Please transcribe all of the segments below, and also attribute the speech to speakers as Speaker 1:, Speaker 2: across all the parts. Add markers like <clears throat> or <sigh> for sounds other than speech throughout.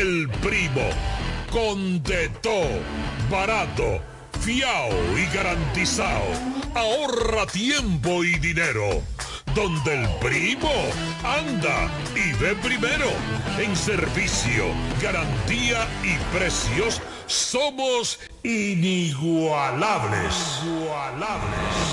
Speaker 1: El Primo. Con de todo. Barato, fiao y garantizado. Ahorra tiempo y dinero. Donde el primo anda y ve primero. En servicio, garantía y precios somos inigualables.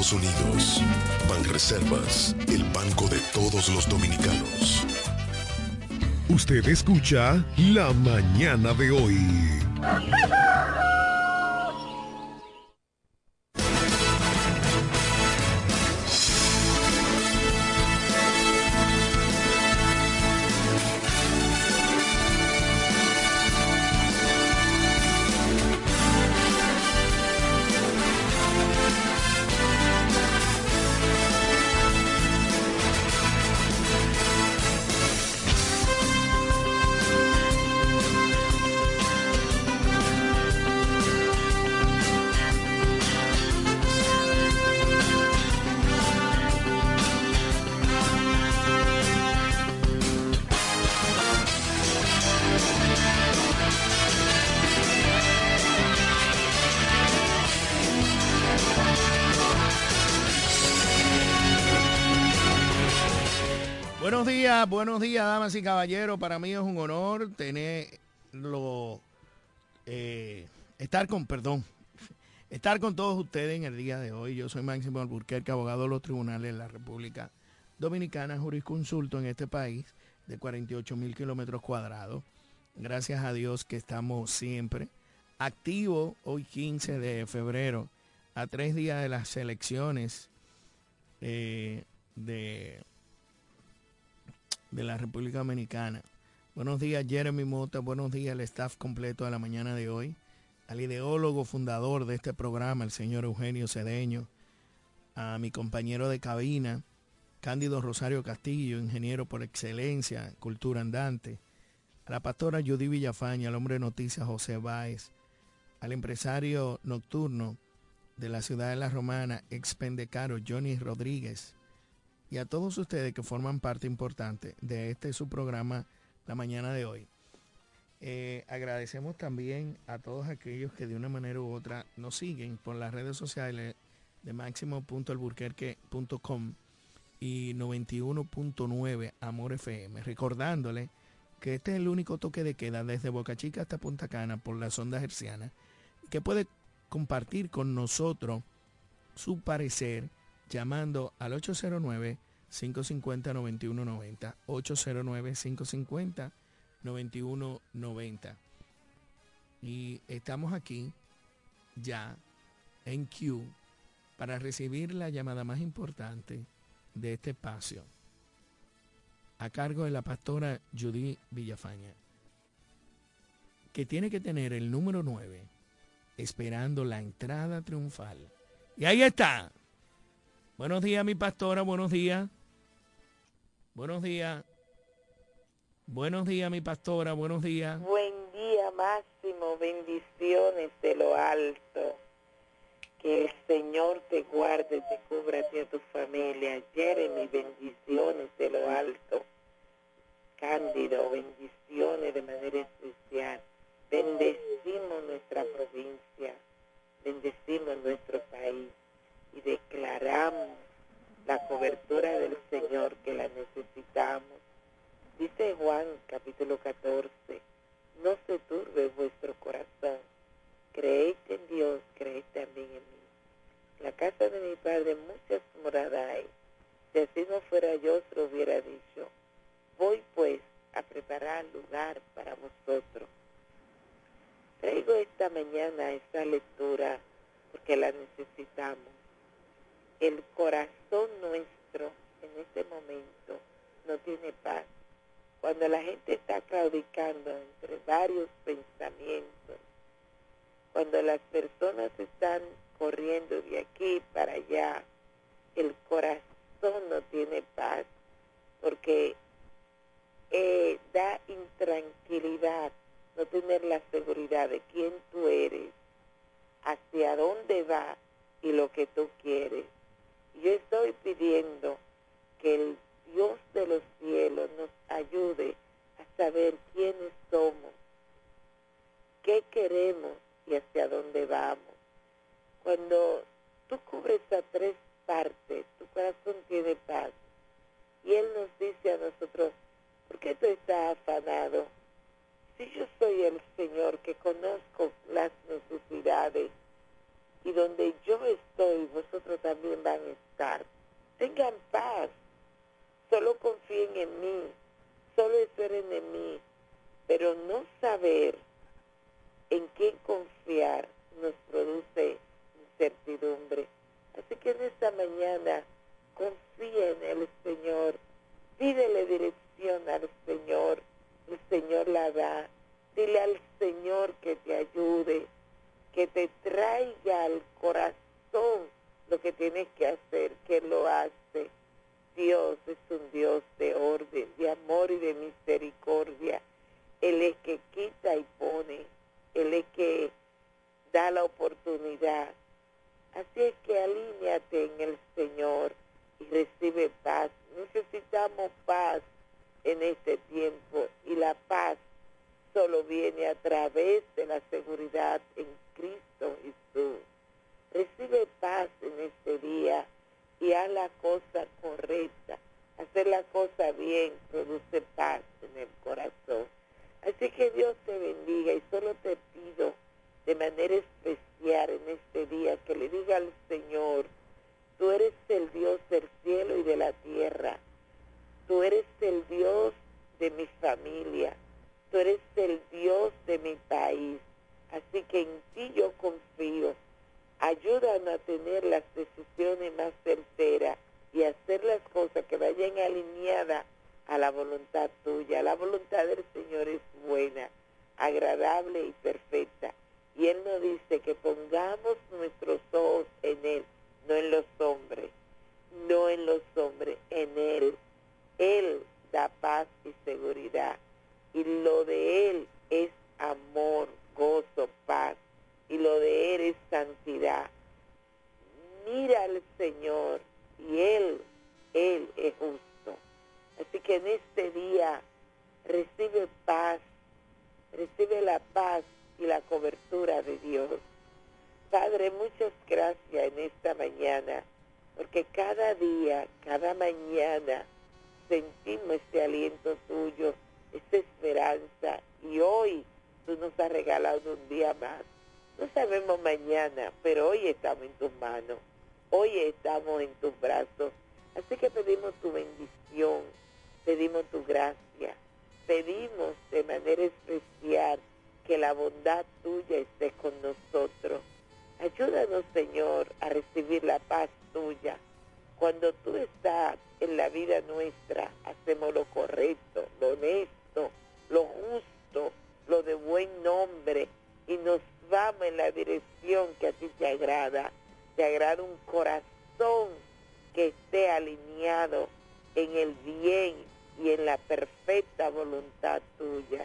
Speaker 2: Estados Unidos. Banreservas, el banco de todos los dominicanos.
Speaker 3: Usted escucha La Mañana de hoy.
Speaker 4: Buenos días, damas y caballeros. Para mí es un honor tenerlo, eh, estar con, perdón, estar con todos ustedes en el día de hoy. Yo soy Máximo Alburquerque, abogado de los tribunales de la República Dominicana, jurisconsulto en este país de 48 mil kilómetros cuadrados. Gracias a Dios que estamos siempre activos hoy 15 de febrero, a tres días de las elecciones eh, de de la República Dominicana. Buenos días, Jeremy Mota. Buenos días, el staff completo de la mañana de hoy. Al ideólogo fundador de este programa, el señor Eugenio Cedeño. A mi compañero de cabina, Cándido Rosario Castillo, ingeniero por excelencia, cultura andante. A la pastora Judy Villafaña, al hombre de noticias José Báez. Al empresario nocturno de la ciudad de La Romana, ex pendecaro Johnny Rodríguez y a todos ustedes que forman parte importante de este su programa la mañana de hoy. Eh, agradecemos también a todos aquellos que de una manera u otra nos siguen por las redes sociales de máximo.alburquerque.com y 91.9 Amor FM. Recordándole que este es el único toque de queda desde Boca Chica hasta Punta Cana por la sonda herciana que puede compartir con nosotros su parecer llamando al 809-550-9190. 809-550-9190. Y estamos aquí ya en Q para recibir la llamada más importante de este espacio a cargo de la pastora Judy Villafaña, que tiene que tener el número 9 esperando la entrada triunfal. Y ahí está. Buenos días, mi pastora, buenos días. Buenos días. Buenos días, mi pastora, buenos días.
Speaker 5: Buen día, Máximo, bendiciones de lo alto. Que el Señor te guarde, te cubra a ti a tu familia. Jeremy, bendiciones de lo alto. Cándido, bendiciones de manera especial. Bendecimos nuestra provincia, bendecimos nuestro país y declaramos la cobertura del Señor que la necesitamos. Dice Juan capítulo 14, no se turbe vuestro corazón, creéis en Dios, creéis también en mí. La casa de mi padre muchas moradas hay. Si así no fuera yo, os lo hubiera dicho. Voy pues a preparar lugar para vosotros. Traigo esta mañana esta lectura porque la necesitamos el corazón nuestro en este momento no tiene paz. cuando la gente está claudicando entre varios pensamientos, cuando las personas están corriendo de aquí para allá, el corazón no tiene paz, porque eh, da intranquilidad no tener la seguridad de quién tú eres, hacia dónde va y lo que tú quieres. Yo estoy pidiendo que el Dios de los cielos nos ayude a saber quiénes somos, qué queremos y hacia dónde vamos. Cuando tú cubres a tres partes, tu corazón tiene paz. Y Él nos dice a nosotros, ¿por qué tú estás afanado? Si yo soy el Señor que conozco las necesidades y donde yo estoy, vosotros también van a estar. Tengan paz, solo confíen en mí, solo esperen en mí, pero no saber en quién confiar nos produce incertidumbre. Así que en esta mañana cada mañana, sentimos este aliento tuyo, esta esperanza, y hoy tú nos has regalado un día más. No sabemos mañana, pero hoy estamos en tus manos, hoy estamos en tus brazos. Así que pedimos tu bendición, pedimos tu gracia, pedimos de manera especial que la bondad tuya esté con nosotros. Ayúdanos, Señor, a recibir la paz tuya. Cuando tú estás en la vida nuestra, hacemos lo correcto, lo honesto, lo justo, lo de buen nombre y nos vamos en la dirección que a ti te agrada. Te agrada un corazón que esté alineado en el bien y en la perfecta voluntad tuya.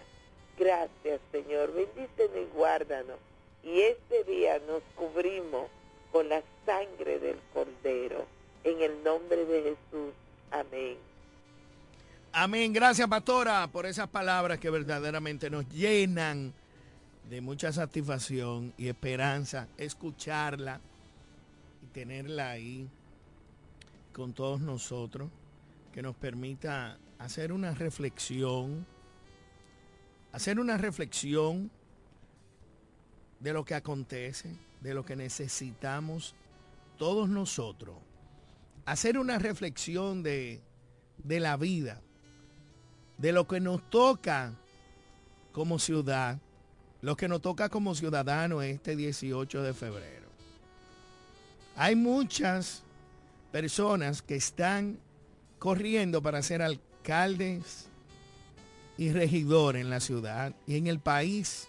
Speaker 5: Gracias, Señor. Bendícenos y guárdanos. Y este día nos cubrimos con la sangre del Cordero. En el nombre de Jesús. Amén.
Speaker 4: Amén. Gracias, pastora, por esas palabras que verdaderamente nos llenan de mucha satisfacción y esperanza. Escucharla y tenerla ahí con todos nosotros, que nos permita hacer una reflexión hacer una reflexión de lo que acontece, de lo que necesitamos todos nosotros. Hacer una reflexión de, de la vida, de lo que nos toca como ciudad, lo que nos toca como ciudadanos este 18 de febrero. Hay muchas personas que están corriendo para ser alcaldes, y regidor en la ciudad y en el país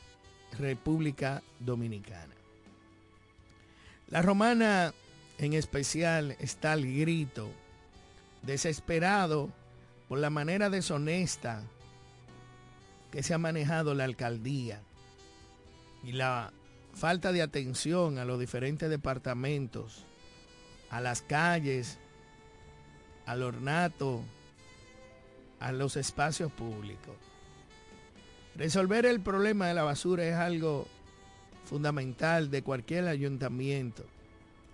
Speaker 4: República Dominicana. La romana en especial está al grito, desesperado por la manera deshonesta que se ha manejado la alcaldía y la falta de atención a los diferentes departamentos, a las calles, al ornato, a los espacios públicos. Resolver el problema de la basura es algo fundamental de cualquier ayuntamiento.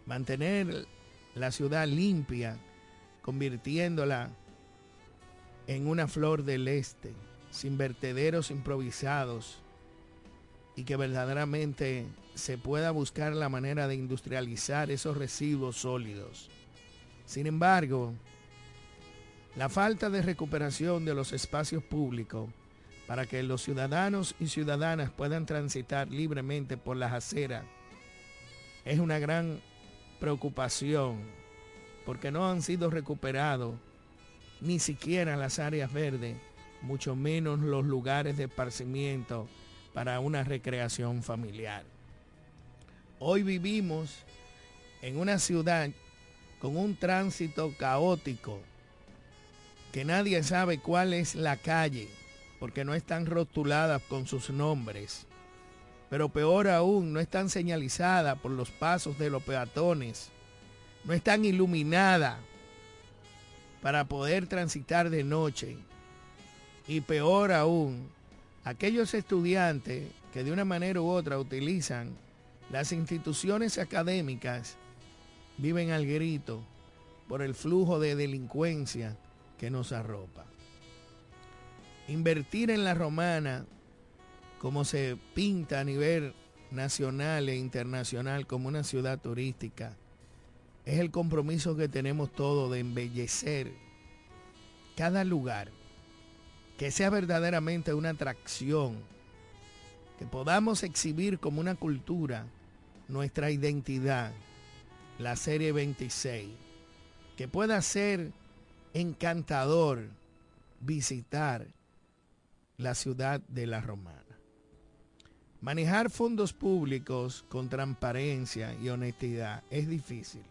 Speaker 4: Mantener la ciudad limpia, convirtiéndola en una flor del este, sin vertederos improvisados y que verdaderamente se pueda buscar la manera de industrializar esos residuos sólidos. Sin embargo, la falta de recuperación de los espacios públicos para que los ciudadanos y ciudadanas puedan transitar libremente por las aceras es una gran preocupación porque no han sido recuperados ni siquiera las áreas verdes, mucho menos los lugares de esparcimiento para una recreación familiar. Hoy vivimos en una ciudad con un tránsito caótico, que nadie sabe cuál es la calle, porque no están rotuladas con sus nombres. Pero peor aún, no están señalizadas por los pasos de los peatones, no están iluminadas para poder transitar de noche. Y peor aún, aquellos estudiantes que de una manera u otra utilizan las instituciones académicas viven al grito por el flujo de delincuencia que nos arropa. Invertir en la romana, como se pinta a nivel nacional e internacional como una ciudad turística, es el compromiso que tenemos todos de embellecer cada lugar, que sea verdaderamente una atracción, que podamos exhibir como una cultura nuestra identidad, la serie 26, que pueda ser encantador visitar la ciudad de la Romana. Manejar fondos públicos con transparencia y honestidad es difícil.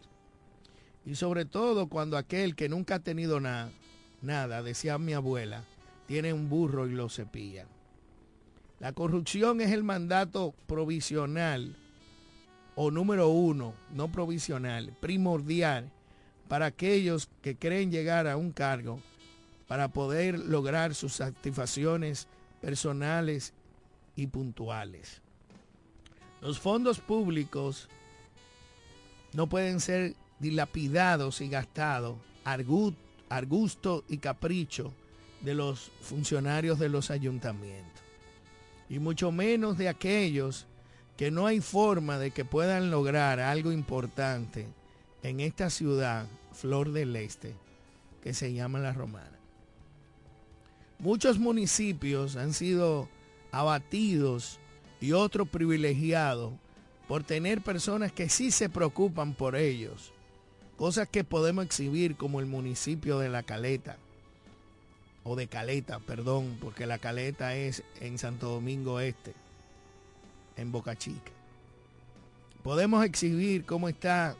Speaker 4: Y sobre todo cuando aquel que nunca ha tenido nada, decía mi abuela, tiene un burro y lo cepilla. La corrupción es el mandato provisional o número uno, no provisional, primordial para aquellos que creen llegar a un cargo para poder lograr sus satisfacciones personales y puntuales. Los fondos públicos no pueden ser dilapidados y gastados al gusto y capricho de los funcionarios de los ayuntamientos. Y mucho menos de aquellos que no hay forma de que puedan lograr algo importante en esta ciudad, Flor del Este, que se llama La Romana. Muchos municipios han sido abatidos y otros privilegiados por tener personas que sí se preocupan por ellos. Cosas que podemos exhibir como el municipio de La Caleta. O de Caleta, perdón, porque La Caleta es en Santo Domingo Este, en Boca Chica. Podemos exhibir cómo está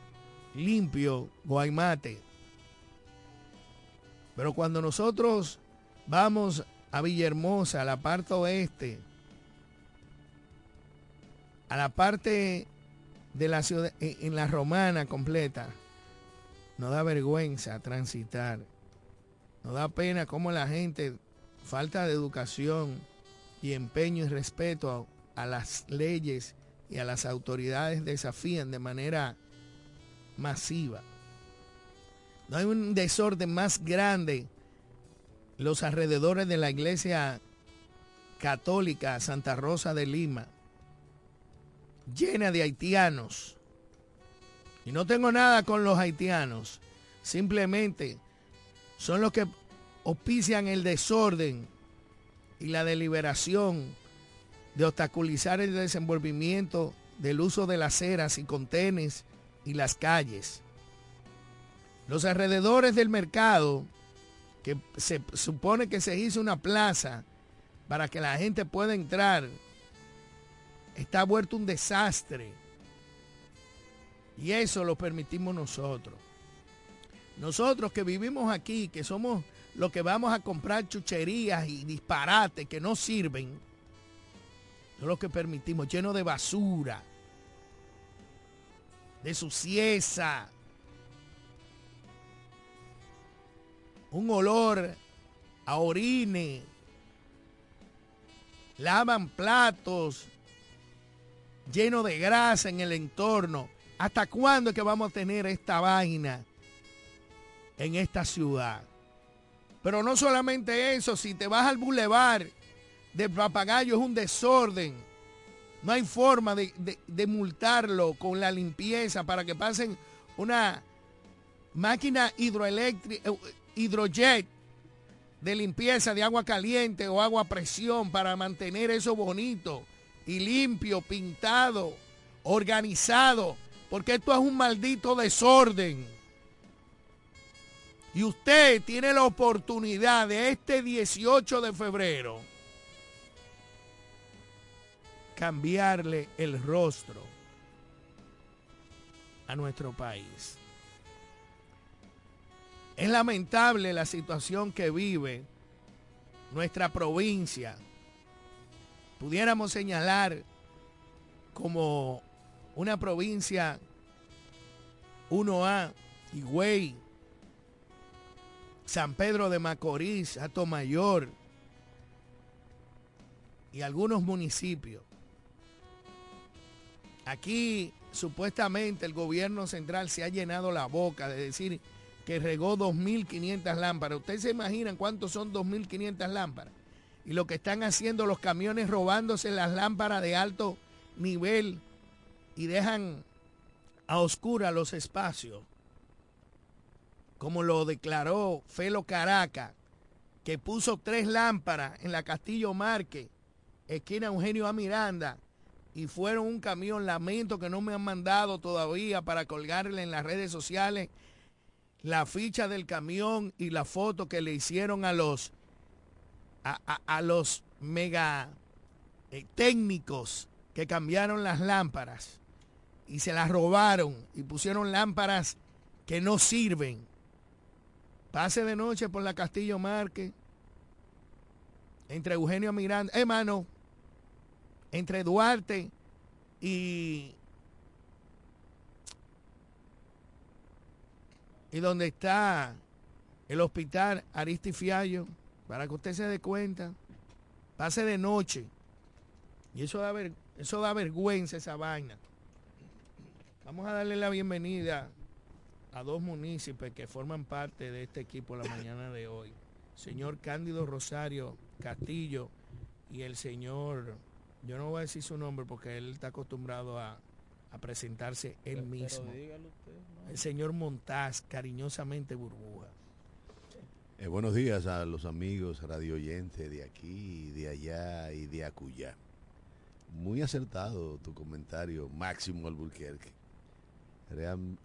Speaker 4: limpio Guaymate. Pero cuando nosotros vamos a Villahermosa, a la parte oeste, a la parte de la ciudad, en la romana completa, nos da vergüenza transitar. Nos da pena como la gente, falta de educación y empeño y respeto a, a las leyes y a las autoridades desafían de manera masiva. No hay un desorden más grande los alrededores de la iglesia católica Santa Rosa de Lima, llena de haitianos. Y no tengo nada con los haitianos, simplemente son los que auspician el desorden y la deliberación de obstaculizar el desenvolvimiento del uso de las ceras y contenes y las calles. Los alrededores del mercado, que se supone que se hizo una plaza para que la gente pueda entrar está vuelto un desastre. Y eso lo permitimos nosotros. Nosotros que vivimos aquí, que somos los que vamos a comprar chucherías y disparates que no sirven, son los que permitimos, lleno de basura, de sucieza, un olor a orine, lavan platos lleno de grasa en el entorno. ¿Hasta cuándo es que vamos a tener esta vaina en esta ciudad? Pero no solamente eso, si te vas al bulevar del papagayo es un desorden. No hay forma de, de multarlo con la limpieza para que pasen una máquina hidroeléctrica, eh, hidrojet de limpieza de agua caliente o agua presión para mantener eso bonito y limpio, pintado, organizado, porque esto es un maldito desorden. Y usted tiene la oportunidad de este 18 de febrero cambiarle el rostro a nuestro país. Es lamentable la situación que vive nuestra provincia. Pudiéramos señalar como una provincia 1A, Higüey, San Pedro de Macorís, Atomayor y algunos municipios. Aquí supuestamente el gobierno central se ha llenado la boca de decir que regó 2.500 lámparas. ¿Ustedes se imaginan cuántos son 2.500 lámparas? Y lo que están haciendo los camiones robándose las lámparas de alto nivel y dejan a oscura los espacios, como lo declaró Felo Caraca, que puso tres lámparas en la Castillo Marque, esquina Eugenio A. Miranda, y fueron un camión, lamento que no me han mandado todavía para colgarle en las redes sociales la ficha del camión y la foto que le hicieron a los a, los mega eh, técnicos que cambiaron las lámparas y se las robaron y pusieron lámparas que no sirven. Pase de noche por la Castillo Marque entre Eugenio Miranda, hermano, entre Duarte y y donde está el hospital Aristifiallo, para que usted se dé cuenta, pase de noche. Y eso da, eso da vergüenza esa vaina. Vamos a darle la bienvenida a dos municipios que forman parte de este equipo la mañana de hoy. Señor Cándido Rosario Castillo y el señor, yo no voy a decir su nombre porque él está acostumbrado a, a presentarse él mismo. El señor Montaz, cariñosamente burbuja.
Speaker 6: Eh, buenos días a los amigos radio oyentes de aquí, de allá y de acullá. Muy acertado tu comentario, Máximo Alburquerque.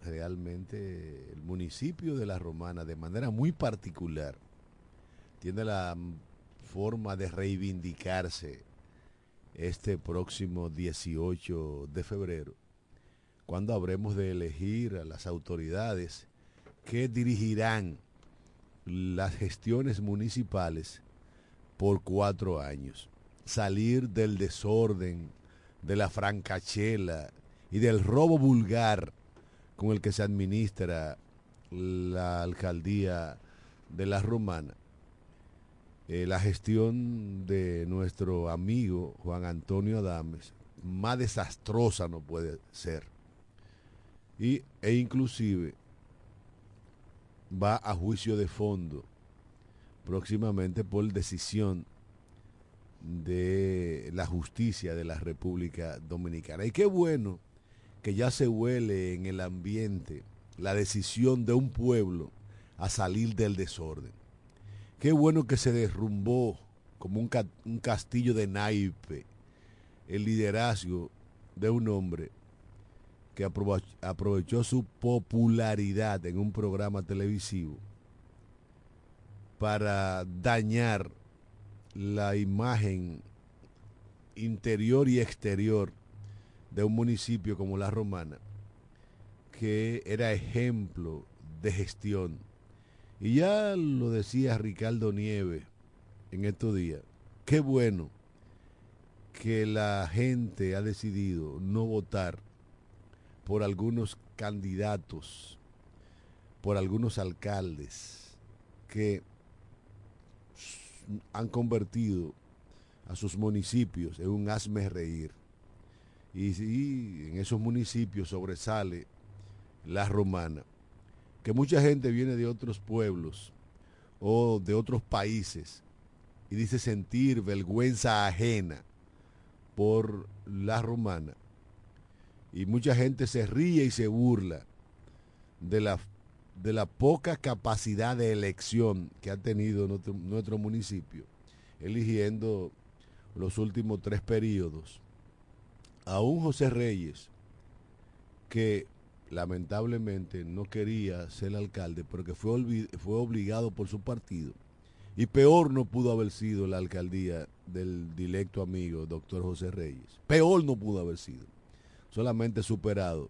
Speaker 6: realmente el municipio de La Romana, de manera muy particular, tiene la forma de reivindicarse este próximo 18 de febrero cuando habremos de elegir a las autoridades que dirigirán las gestiones municipales por cuatro años. Salir del desorden, de la francachela y del robo vulgar con el que se administra la alcaldía de la Romana. Eh, la gestión de nuestro amigo Juan Antonio Adames, más desastrosa no puede ser y, e inclusive va a juicio de fondo próximamente por decisión de la justicia de la República Dominicana. Y qué bueno que ya se huele en el ambiente la decisión de un pueblo a salir del desorden. Qué bueno que se derrumbó como un, un castillo de naipe el liderazgo de un hombre que aprovechó su popularidad en un programa televisivo para dañar la imagen interior y exterior de un municipio como La Romana, que era ejemplo de gestión. Y ya lo decía Ricardo Nieves en estos días, qué bueno que la gente ha decidido no votar por algunos candidatos, por algunos alcaldes que han convertido a sus municipios en un hazme reír. Y, y, en esos municipios sobresale la romana, que mucha gente viene de otros pueblos o de otros países y dice sentir vergüenza ajena por la romana. Y mucha gente se ríe y se burla de la, de la poca capacidad de elección que ha tenido nuestro, municipio, eligiendo los últimos tres periodos a un José Reyes que lamentablemente no quería ser alcalde, pero que fue, fue obligado por su partido. Y peor no pudo haber sido la alcaldía del directo amigo, doctor José Reyes. Peor no pudo haber sido. Solamente superado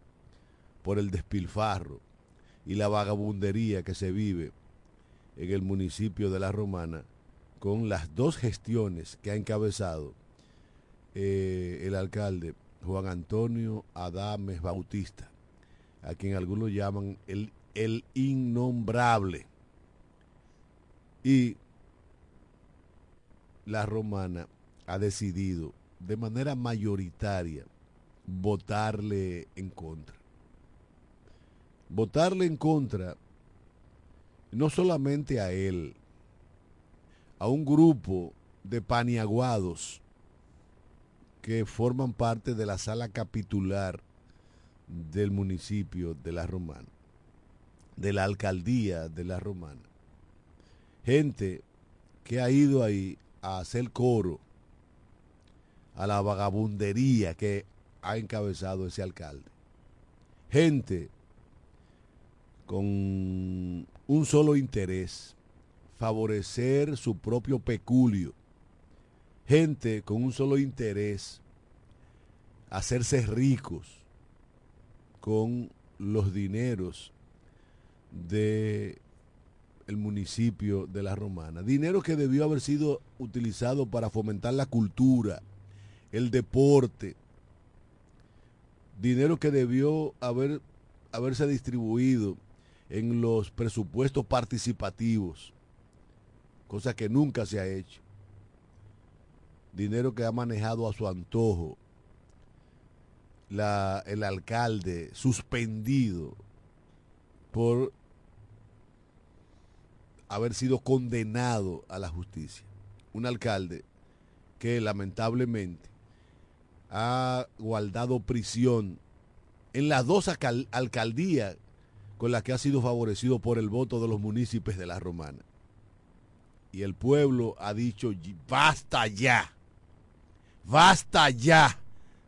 Speaker 6: por el despilfarro y la vagabundería que se vive en el municipio de La Romana con las dos gestiones que ha encabezado eh, el alcalde Juan Antonio Adames Bautista, a quien algunos llaman el, el innombrable. Y la romana ha decidido de manera mayoritaria votarle en contra. Votarle en contra no solamente a él, a un grupo de paniaguados que forman parte de la sala capitular del municipio de La Romana, de la alcaldía de La Romana. Gente que ha ido ahí a hacer coro a la vagabundería que ha encabezado ese alcalde. Gente con un solo interés, favorecer su propio peculio. Gente con un solo interés, hacerse ricos con los dineros de el municipio de La Romana. Dinero que debió haber sido utilizado para fomentar la cultura, el deporte. Dinero que debió haber, haberse distribuido en los presupuestos participativos cosa que nunca se ha hecho. Dinero que ha manejado a su antojo la, el alcalde suspendido por haber sido condenado a la justicia. Un alcalde que lamentablemente ha guardado prisión en las dos alcaldías con las que ha sido favorecido por el voto de los municipios de la Romana y el pueblo ha dicho, basta ya, basta ya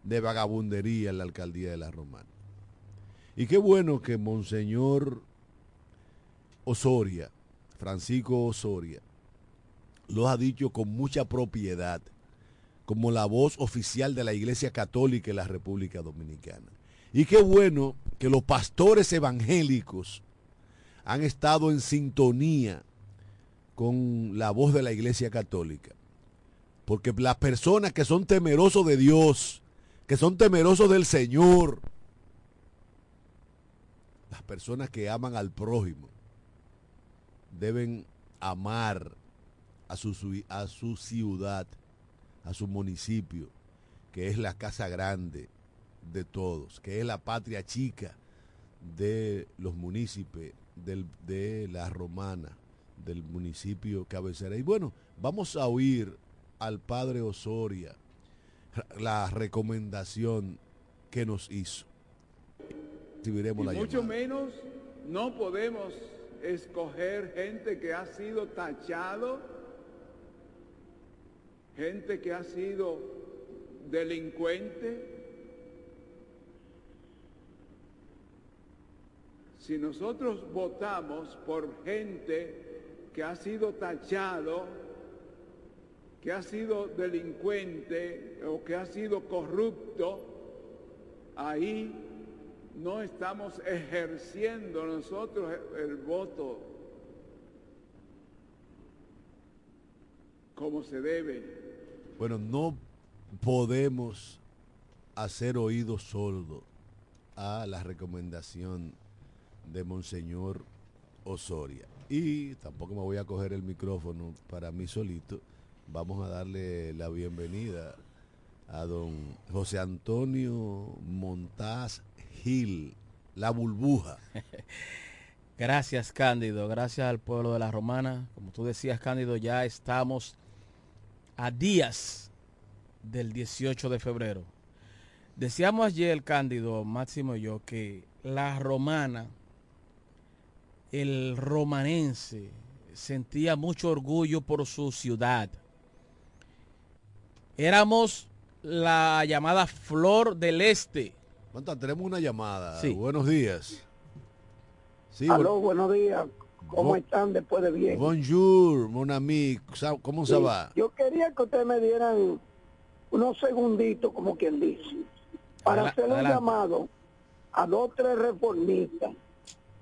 Speaker 6: de vagabundería en la alcaldía de la Romana. Y qué bueno que Monseñor Osoria, Francisco Osoria, lo ha dicho con mucha propiedad, como la voz oficial de la Iglesia Católica en la República Dominicana. Y qué bueno que los pastores evangélicos han estado en sintonía con la voz de la Iglesia Católica. Porque las personas que son temerosos de Dios, que son temerosos del Señor, las personas que aman al prójimo, deben amar a su, a su ciudad, a su municipio, que es la casa grande de todos, que es la patria chica de los municipios de la romana del municipio cabecera. Y bueno, vamos a oír al padre Osoria la recomendación que nos hizo.
Speaker 7: Recibiremos la mucho menos no podemos escoger gente que ha sido tachado, gente que ha sido delincuente. Si nosotros votamos por gente que ha sido tachado que ha sido delincuente o que ha sido corrupto, ahí no estamos ejerciendo nosotros el voto como se debe.
Speaker 6: Bueno, no podemos hacer oído sordo a la recomendación de Monseñor Osoria. Y tampoco me voy a coger el micrófono para mí solito. Vamos a darle la bienvenida a don José Antonio Montaz Gil, la burbuja. <laughs>
Speaker 8: Gracias, Cándido. Gracias al pueblo de la Romana. Como tú decías, Cándido, ya estamos a días del 18 de febrero. Decíamos ayer, Cándido, Máximo y yo, que la romana, el romanense, sentía mucho orgullo por su ciudad. Éramos la llamada Flor del Este.
Speaker 6: Manta, tenemos una llamada.
Speaker 8: Sí.
Speaker 6: Buenos días. Sí,
Speaker 9: Aló, buenos días. ¿Cómo están después de bien?
Speaker 6: Bonjour, mon ami. ¿Cómo se va?
Speaker 9: Yo quería que ustedes me dieran unos segunditos, como quien dice, para
Speaker 8: Adela-
Speaker 9: hacer un
Speaker 8: adelante.
Speaker 9: llamado a dos tres reformistas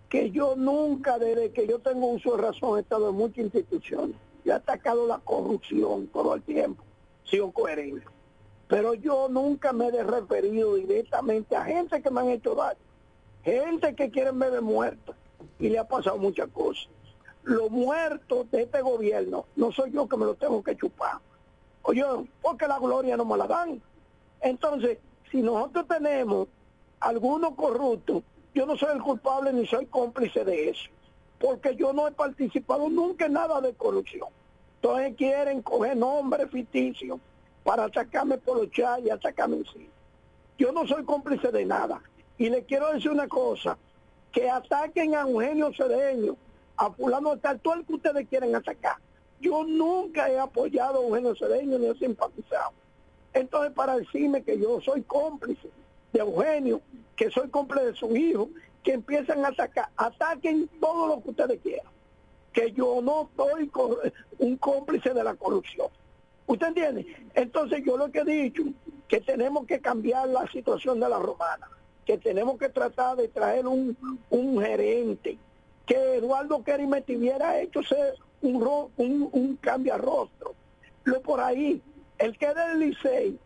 Speaker 9: que yo nunca, desde que yo tengo uso de razón, he estado en muchas instituciones. Yo he atacado la corrupción todo el tiempo, sigo coherente. Pero yo nunca me he referido directamente a gente que me han hecho daño, gente que quieren verme muerto y le ha pasado muchas cosas. Los muertos de este gobierno no soy yo que me los tengo que chupar. Oye, porque la gloria no me la dan. Entonces, si nosotros tenemos algunos corruptos, yo no soy el culpable ni soy cómplice de eso, porque yo no he participado nunca en nada de corrupción. Entonces quieren coger nombres ficticios para atacarme por los chats y atacarme en sí. Yo no soy cómplice de nada. Y le quiero decir una cosa, que ataquen a Eugenio Cedeño, a fulano tal, todo el que ustedes quieren atacar. Yo nunca he apoyado a Eugenio Cedeño ni he simpatizado. Entonces, para decirme que yo soy cómplice de Eugenio, que soy cómplice de su hijo, que empiezan a atacar, ataquen todo lo que ustedes quieran. Que yo no soy un cómplice de la corrupción. ¿Usted entiende? Entonces yo lo que he dicho, que tenemos que cambiar la situación de la romana, que tenemos que tratar de traer un, un gerente, que Eduardo Kerry me tuviera hecho ser un, ro- un, un cambiarrostro. Lo por ahí, el que es del Licey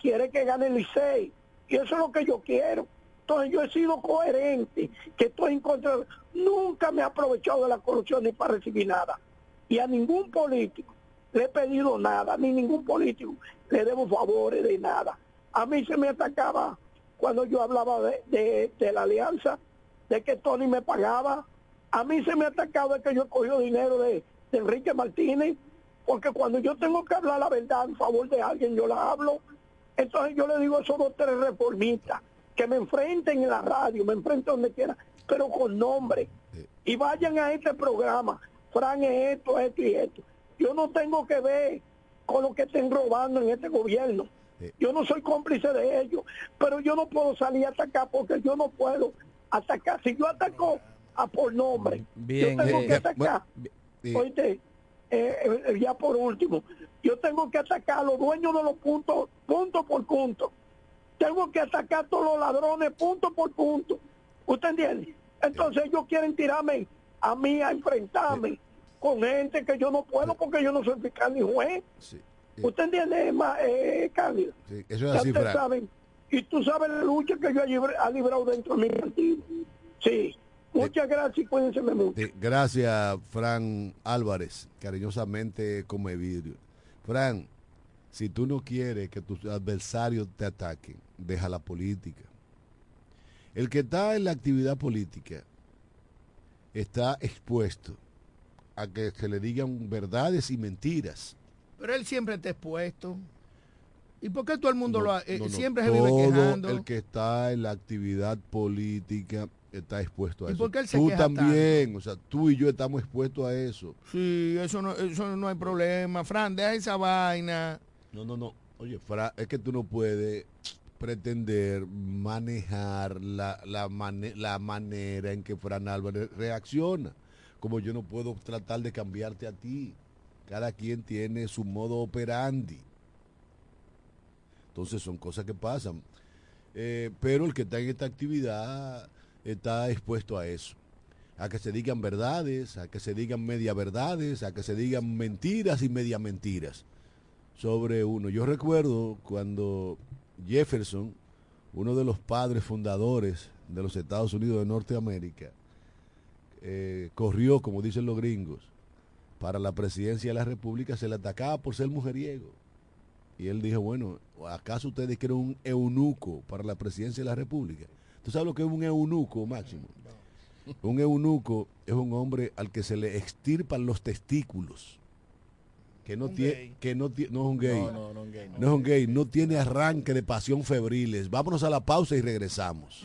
Speaker 9: quiere que gane el Licey, y eso es lo que yo quiero. Entonces yo he sido coherente, que estoy en contra, nunca me he aprovechado de la corrupción ni para recibir nada. Y a ningún político le he pedido nada, ni ningún político le debo favores de nada. A mí se me atacaba cuando yo hablaba de, la alianza, de que Tony me pagaba. A mí se me atacaba de que yo he cogido dinero de, de Enrique Martínez, porque cuando yo tengo que hablar la verdad en favor de alguien, yo la hablo. Entonces yo le digo a esos dos tres reformistas que me enfrenten en la radio, me enfrenten donde quiera, pero con nombre. Y vayan a este programa. Fran es esto, esto y esto. Yo no tengo que ver con lo que estén robando en este gobierno. Yo no soy cómplice de ellos, pero yo no puedo salir a atacar porque yo no puedo atacar. Si yo ataco a por nombre,
Speaker 8: Bien,
Speaker 9: yo tengo
Speaker 8: eh,
Speaker 9: que atacar. Oíste, eh, eh, ya por último, yo tengo que atacar a los dueños de los puntos, punto por punto. Tengo que atacar a todos los ladrones, punto por punto. ¿Usted entiende? Entonces ellos quieren tirarme a mí a enfrentarme con gente que yo no puedo porque yo no soy fiscal ni juez.
Speaker 6: Sí,
Speaker 9: ¿Usted entiende, ma- eh, Cándido?
Speaker 6: sí, eso es
Speaker 9: Ya
Speaker 6: así,
Speaker 9: ustedes
Speaker 6: Frank.
Speaker 9: saben. Y tú sabes la lucha que yo he librado dentro de mi partido. Sí. Muchas gracias y cuídense mucho.
Speaker 6: Gracias, Fran Álvarez, cariñosamente come vidrio. Fran, si tú no quieres que tus adversarios te ataquen, deja la política. El que está en la actividad política está expuesto a que se le digan verdades y mentiras.
Speaker 4: Pero él siempre está expuesto. ¿Y por qué todo el mundo
Speaker 6: No,
Speaker 4: lo ha- eh,
Speaker 6: no, no,
Speaker 4: siempre se vive quejando?
Speaker 6: el que está en la actividad política está expuesto a
Speaker 4: ¿Y
Speaker 6: eso.
Speaker 4: por qué él se
Speaker 6: tú
Speaker 4: queja
Speaker 6: también, o sea, tú y yo estamos expuestos a eso.
Speaker 4: Sí, eso no, eso no hay problema. Fran, deja esa vaina.
Speaker 6: No, no, no. Oye, Fra, es que tú no puedes pretender manejar la, la, mane- la manera en que Fran Álvarez reacciona. Como yo no puedo tratar de cambiarte a ti. Cada quien tiene su modo operandi. Entonces son cosas que pasan. Eh, pero el que está en esta actividad está expuesto a eso. A que se digan verdades, a que se digan media verdades, a que se digan mentiras y media mentiras sobre uno. Yo recuerdo cuando Jefferson, uno de los padres fundadores de los Estados Unidos de Norteamérica, eh, corrió, como dicen los gringos, para la presidencia de la República, se le atacaba por ser mujeriego. Y él dijo, bueno, ¿acaso ustedes quieren un eunuco para la presidencia de la República? ¿Tú sabes lo que es un eunuco, Máximo? Un eunuco es un hombre al que se le extirpan los testículos. Que no tiene, que no, no es un gay. No, no, no, un gay, no es un gay, no tiene arranque de pasión febriles. Vámonos a la pausa y regresamos.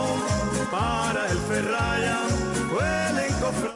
Speaker 10: para el ferraya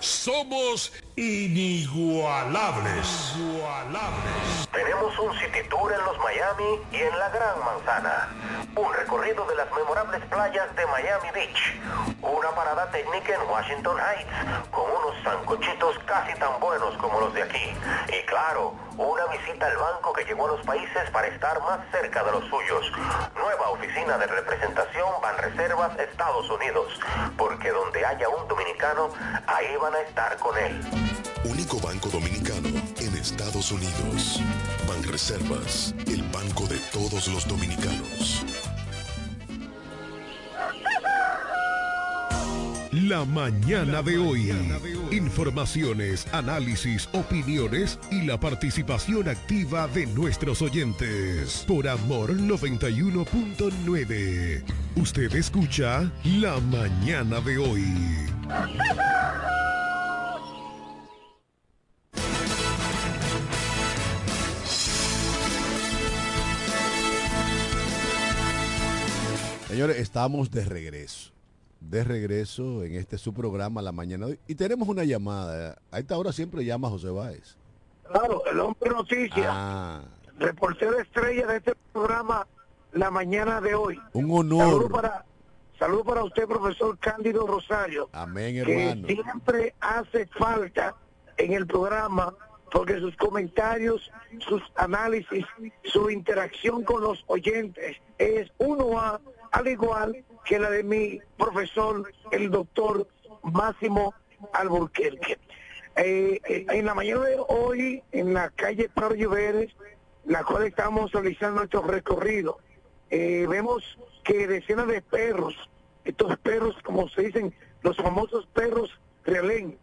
Speaker 1: somos inigualables.
Speaker 11: Tenemos un city tour en los Miami y en la Gran Manzana. Un recorrido de las memorables playas de Miami Beach. Una parada técnica en Washington Heights con unos sancochitos casi tan buenos como los de aquí. Y claro, una visita al banco que llegó a los países para estar más cerca de los suyos. Nueva oficina de representación Banreservas Estados Unidos. Porque donde haya un dominicano, ahí a estar con él.
Speaker 2: Único banco dominicano en Estados Unidos. Banreservas, el banco de todos los dominicanos.
Speaker 3: La mañana de hoy. Informaciones, análisis, opiniones y la participación activa de nuestros oyentes. Por Amor 91.9. Usted escucha La mañana de hoy.
Speaker 6: Señores, estamos de regreso. De regreso en este su programa La Mañana de hoy. Y tenemos una llamada. A esta hora siempre llama José Báez.
Speaker 12: Claro, el hombre noticia.
Speaker 6: Ah,
Speaker 12: Reportero estrella de este programa La Mañana de hoy.
Speaker 6: un honor.
Speaker 12: Saludos para, Saludos para usted, profesor Cándido Rosario.
Speaker 6: Amén,
Speaker 12: que
Speaker 6: hermano.
Speaker 12: siempre hace falta en el programa porque sus comentarios, sus análisis, su interacción con los oyentes es uno a al igual que la de mi profesor, el doctor Máximo Alburquerque. Eh, eh, en la mañana de hoy, en la calle Prado la cual estamos realizando nuestro recorrido, eh, vemos que decenas de perros, estos perros, como se dicen, los famosos perros realén,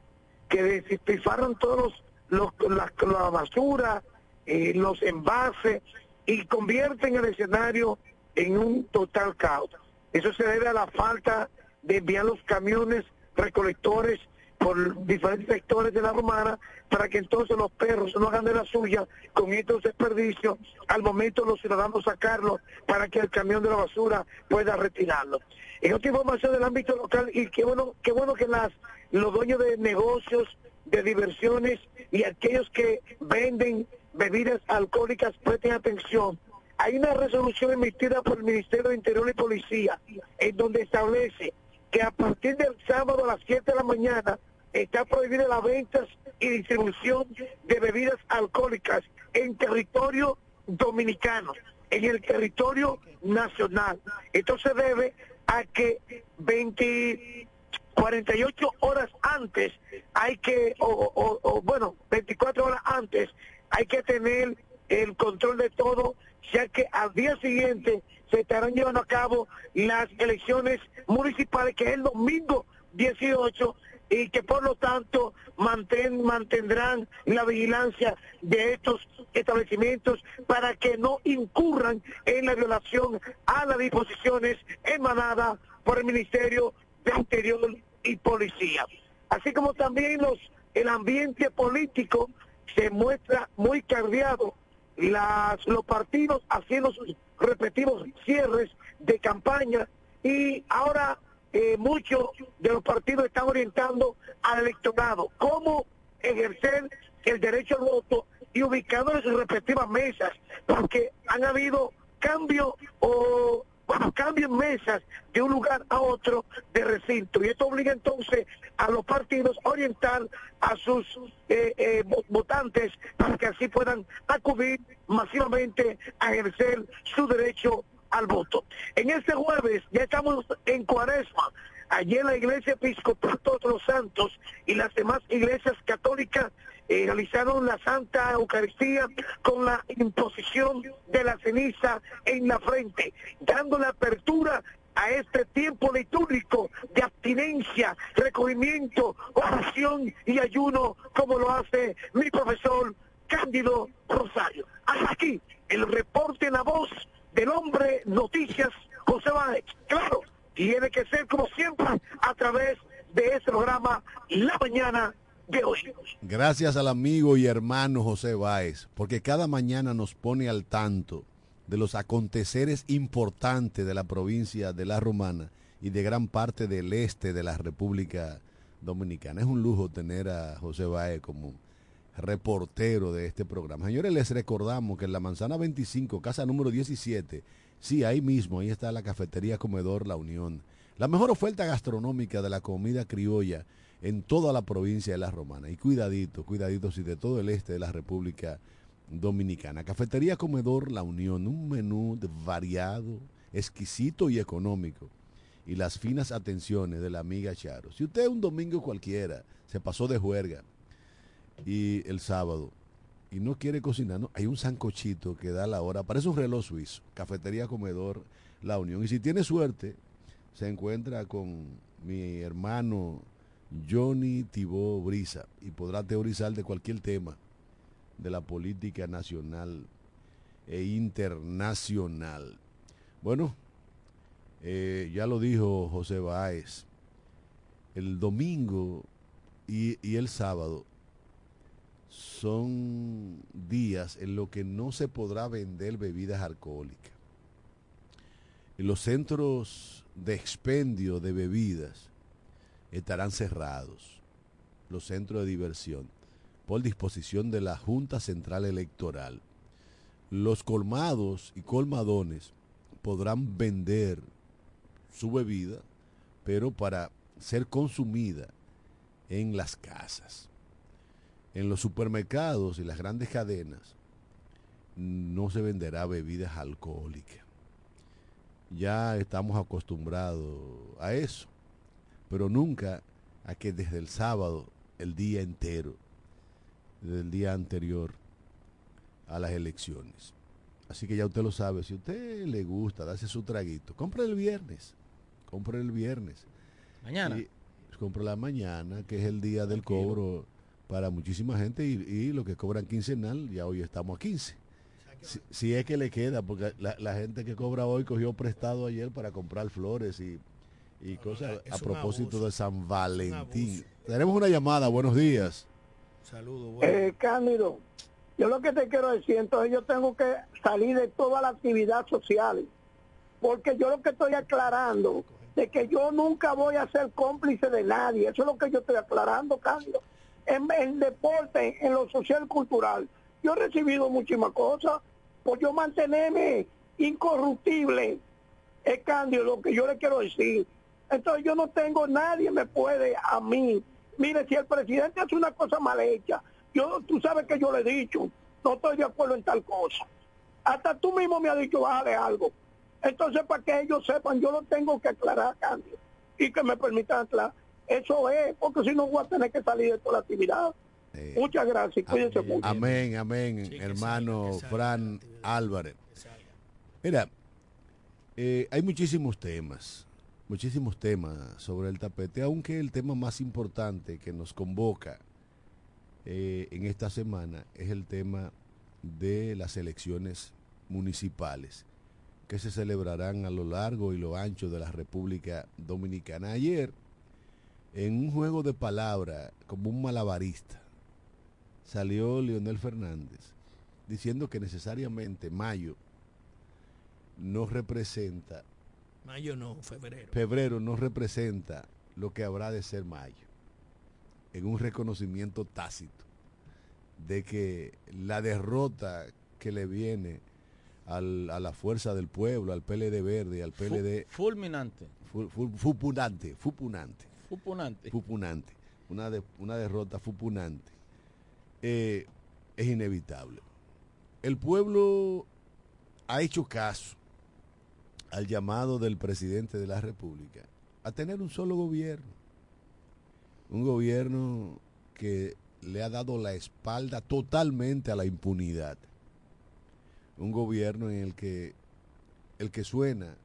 Speaker 12: que despilfarran todos los, los- la, basura, los envases y convierten el escenario en un total caos. Eso se debe a la falta de enviar los camiones recolectores por diferentes sectores de la romana para que entonces los perros no hagan de la suya con estos desperdicios al momento los ciudadanos sacarlos para que el camión de la basura pueda retirarlo. En otra información del ámbito local y qué bueno, qué bueno que las los dueños de negocios, de diversiones y aquellos que venden bebidas alcohólicas presten atención. Hay una resolución emitida por el Ministerio de Interior y Policía en donde establece que a partir del sábado a las 7 de la mañana está prohibida la venta y distribución de bebidas alcohólicas en territorio dominicano, en el territorio nacional. Esto se debe a que 20, 48 horas antes hay que, o, bueno, 24 horas antes hay que tener el control de todo, ya que al día siguiente se estarán llevando a cabo las elecciones municipales, que es el domingo 18, y que por lo tanto mantendrán la vigilancia de estos establecimientos para que no incurran en la violación a las disposiciones emanadas por el Ministerio de Interior y Policía. Así como también los el ambiente político se muestra muy cargado las, los partidos haciendo sus respectivos cierres de campaña y ahora eh, muchos de los partidos están orientando al electorado. Cómo ejercer el derecho al voto y ubicándolo en sus respectivas mesas, porque han habido cambios o bueno, cambios en mesas de un lugar a otro de recinto y esto obliga entonces a los partidos a orientar a sus eh, eh, vo- votantes para que así puedan acudir masivamente a ejercer su derecho al voto. En este jueves ya estamos en cuaresma. Ayer la iglesia episcopal Todos los Santos y las demás iglesias católicas realizaron la Santa Eucaristía con la imposición de la ceniza en la frente, dando la apertura a este tiempo litúrgico de abstinencia, recogimiento, oración y ayuno, como lo hace mi profesor Cándido Rosario. Hasta aquí el reporte en la voz del hombre Noticias José Báez. Claro, tiene que ser como siempre a través de este programa La Mañana.
Speaker 6: Gracias al amigo y hermano José Báez, porque cada mañana nos pone al tanto de los aconteceres importantes de la provincia de La Romana y de gran parte del este de la República Dominicana. Es un lujo tener a José Báez como reportero de este programa. Señores, les recordamos que en la Manzana 25, casa número 17, sí, ahí mismo, ahí está la cafetería Comedor La Unión. La mejor oferta gastronómica de la comida criolla en toda la provincia de La Romana. Y cuidadito, cuidadito, si de todo el este de la República Dominicana. Cafetería Comedor La Unión, un menú variado, exquisito y económico. Y las finas atenciones de la amiga Charo. Si usted un domingo cualquiera se pasó de juerga y el sábado y no quiere cocinar, no, hay un sancochito que da la hora, parece un reloj suizo. Cafetería Comedor La Unión. Y si tiene suerte, se encuentra con mi hermano Johnny Tibó Brisa y podrá teorizar de cualquier tema de la política nacional e internacional. Bueno, eh, ya lo dijo José Báez, el domingo y, y el sábado son días en los que no se podrá vender bebidas alcohólicas. Y los centros de expendio de bebidas estarán cerrados, los centros de diversión, por disposición de la Junta Central Electoral. Los colmados y colmadones podrán vender su bebida, pero para ser consumida en las casas. En los supermercados y las grandes cadenas no se venderá bebidas alcohólicas. Ya estamos acostumbrados a eso, pero nunca a que desde el sábado, el día entero, del día anterior a las elecciones. Así que ya usted lo sabe, si a usted le gusta darse su traguito, compre el viernes, compre el viernes.
Speaker 8: Mañana.
Speaker 6: Y compre la mañana, que es el día del cobro para muchísima gente y, y lo que cobran quincenal, ya hoy estamos a 15. Si, si es que le queda, porque la, la gente que cobra hoy cogió prestado ayer para comprar flores y, y cosas a propósito
Speaker 4: abuso.
Speaker 6: de San Valentín. Tenemos una llamada, buenos días.
Speaker 4: Saludos, bueno.
Speaker 9: Eh, Cándido, yo lo que te quiero decir, entonces yo tengo que salir de toda la actividad social, porque yo lo que estoy aclarando de que yo nunca voy a ser cómplice de nadie, eso es lo que yo estoy aclarando, Cándido. En, en deporte, en lo social y cultural, yo he recibido muchísimas cosas, por yo mantenerme incorruptible, es Cándido lo que yo le quiero decir. Entonces yo no tengo, nadie me puede a mí. Mire, si el presidente hace una cosa mal hecha, yo, tú sabes que yo le he dicho, no estoy de acuerdo en tal cosa. Hasta tú mismo me has dicho, bájale algo. Entonces, para que ellos sepan, yo lo tengo que aclarar, Cándido, y que me permitan aclarar. Eso es, porque si no voy a tener que salir de toda la actividad.
Speaker 6: Eh,
Speaker 9: Muchas gracias, cuídense mucho.
Speaker 6: Amén, amén,
Speaker 4: Sí,
Speaker 6: hermano
Speaker 4: salga, que salga
Speaker 6: Fran. Álvarez. Mira, eh, hay muchísimos temas, muchísimos temas sobre el tapete, aunque el tema más importante que nos convoca eh, en esta semana es el tema de las elecciones municipales que se celebrarán a lo largo y lo ancho de la República Dominicana. Ayer, en un juego de palabras, como un malabarista, salió Leonel Fernández diciendo que necesariamente mayo no representa,
Speaker 4: Mayo no, febrero.
Speaker 6: febrero no representa lo que habrá de ser mayo, en un reconocimiento tácito de que la derrota que le viene al- a la fuerza del pueblo, al PLD verde, al
Speaker 8: Fu-
Speaker 6: PLD
Speaker 8: fulminante.
Speaker 6: fu- fu- fupunante, fupunante,
Speaker 8: Fupunante.
Speaker 6: fupunante, una, de- una derrota fupunante, eh, es inevitable. El pueblo ha hecho caso al llamado del presidente de la República a tener un solo gobierno. Un gobierno que le ha dado la espalda totalmente a la impunidad. Un gobierno en el que el que suena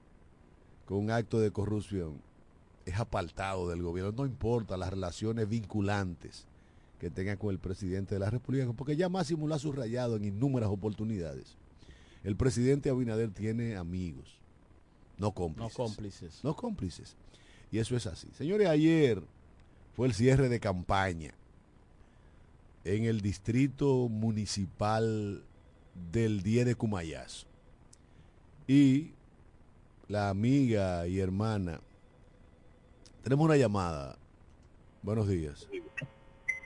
Speaker 6: con un acto de corrupción es apartado del gobierno, no importa las relaciones vinculantes que tenga con el presidente de la República, porque ya Máximo lo ha subrayado en innumerables oportunidades. El presidente Abinader tiene amigos, no
Speaker 8: No
Speaker 6: cómplices.
Speaker 8: cómplices.
Speaker 6: No cómplices. Y eso es así. Señores, ayer fue el cierre de campaña en el distrito municipal del 10 de Cumayazo. Y la amiga y hermana, tenemos una llamada. Buenos días.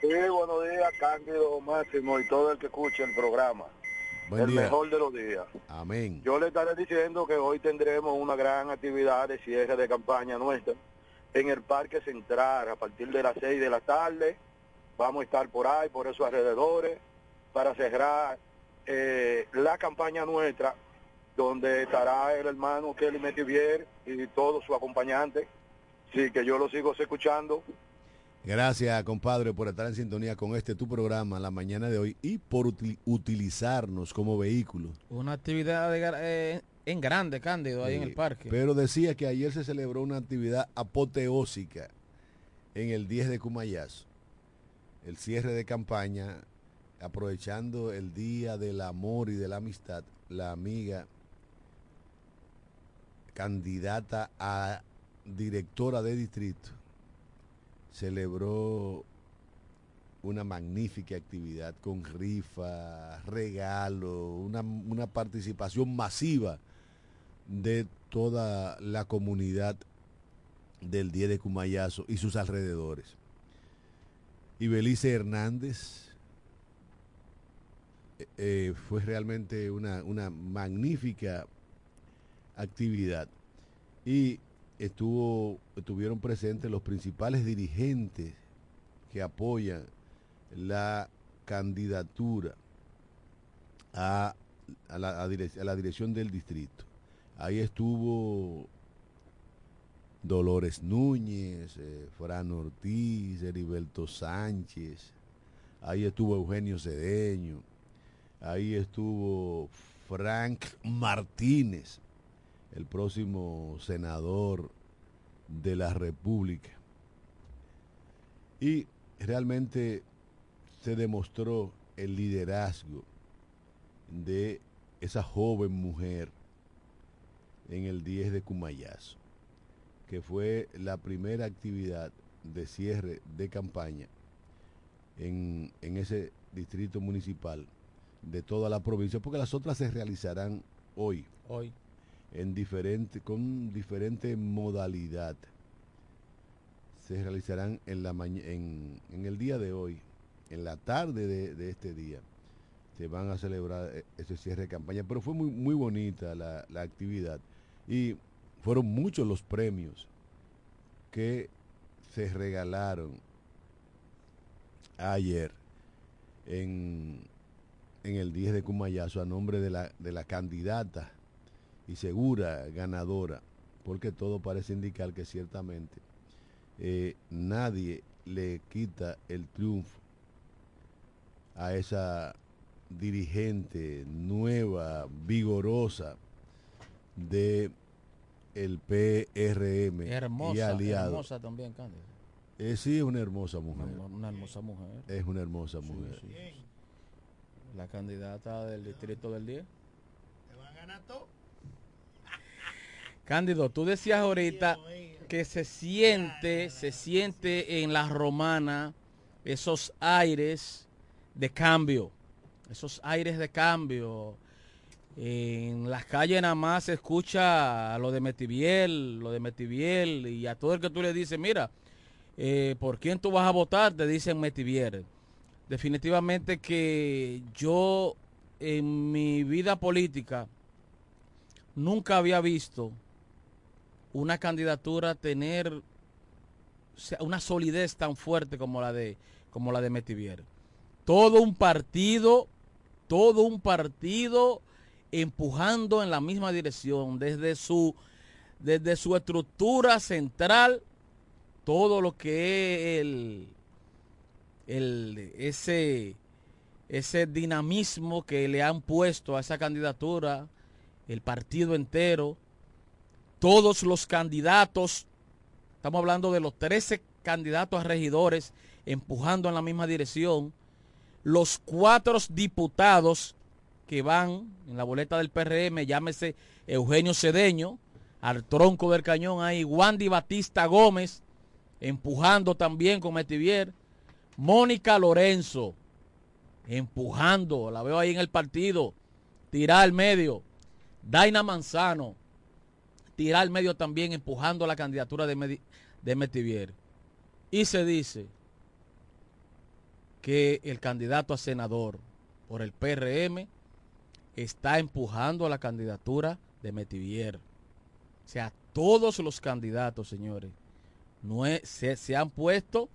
Speaker 13: Sí, buenos días, Cándido Máximo y todo el que escuche el programa.
Speaker 6: Buen
Speaker 13: el
Speaker 6: día.
Speaker 13: mejor de los días.
Speaker 6: Amén.
Speaker 13: Yo le estaré diciendo que hoy tendremos una gran actividad de cierre de campaña nuestra en el Parque Central a partir de las 6 de la tarde. Vamos a estar por ahí, por esos alrededores, para cerrar eh, la campaña nuestra, donde estará el hermano Kelly Metivier y todos sus acompañantes. Sí, que yo lo sigo escuchando.
Speaker 6: Gracias, compadre, por estar en sintonía con este tu programa la mañana de hoy y por util- utilizarnos como vehículo.
Speaker 8: Una actividad de eh, en grande, Cándido, ahí en el parque.
Speaker 6: Pero decía que ayer se celebró una actividad apoteósica en el 10 de Cumayazo. El cierre de campaña, aprovechando el día del amor y de la amistad, la amiga candidata a directora de distrito celebró una magnífica actividad con rifa, regalo, una, una participación masiva de toda la comunidad del 10 de Cumayazo y sus alrededores. Y Belice Hernández eh, eh, fue realmente una, una magnífica actividad. Y estuvo, estuvieron presentes los principales dirigentes que apoyan la candidatura a, a la, a a la dirección del distrito. Ahí estuvo Dolores Núñez, eh, Fran Ortiz, Heriberto Sánchez, ahí estuvo Eugenio Cedeño, ahí estuvo Frank Martínez, el próximo senador de la República. Y realmente se demostró el liderazgo de esa joven mujer en el 10 de Cumayazo, que fue la primera actividad de cierre de campaña en, en ese distrito municipal de toda la provincia, porque las otras se realizarán hoy,
Speaker 8: Hoy.
Speaker 6: En diferente, con diferente modalidad. Se realizarán en, la en, en el día de hoy, en la tarde de, de este día. Se van a celebrar eh, ese cierre de campaña, pero fue muy, muy bonita la, la actividad y fueron muchos los premios que se regalaron ayer en, en el 10 de Cumayazo a nombre de la, de la candidata y segura ganadora, porque todo parece indicar que ciertamente eh, nadie le quita el triunfo a esa dirigente nueva, vigorosa de el PRM y
Speaker 8: Hermosa,
Speaker 6: aliado.
Speaker 8: hermosa también, Cándido.
Speaker 6: Eh, sí, es una hermosa mujer.
Speaker 8: Una, una hermosa mujer.
Speaker 6: Es una hermosa mujer.
Speaker 8: Sí, sí. La candidata del distrito del 10. Cándido, tú decías ahorita que se siente, se siente en la romana esos aires de cambio, esos aires de cambio. En las calles nada más se escucha lo de Metiviel, lo de Metiviel, y a todo el que tú le dices, mira, eh, ¿por quién tú vas a votar? Te dicen Metiviel. Definitivamente que yo en mi vida política nunca había visto una candidatura tener una solidez tan fuerte como la de como la de Metivier. Todo un partido, todo un partido empujando en la misma dirección desde su desde su estructura central todo lo que es el, el ese ese dinamismo que le han puesto a esa candidatura el partido entero todos los candidatos, estamos hablando de los 13 candidatos a regidores empujando en la misma dirección, los cuatro diputados que van en la boleta del PRM, llámese Eugenio Cedeño, al tronco del cañón ahí, Wandy Batista Gómez, empujando también con Metivier, Mónica Lorenzo, empujando, la veo ahí en el partido, tirar al medio, Daina Manzano, tirar al medio también empujando la candidatura de, de Metivier. Y se dice que el candidato a senador por el PRM está empujando a la candidatura de Metivier. O sea, todos los candidatos, señores, no es- se, se han puesto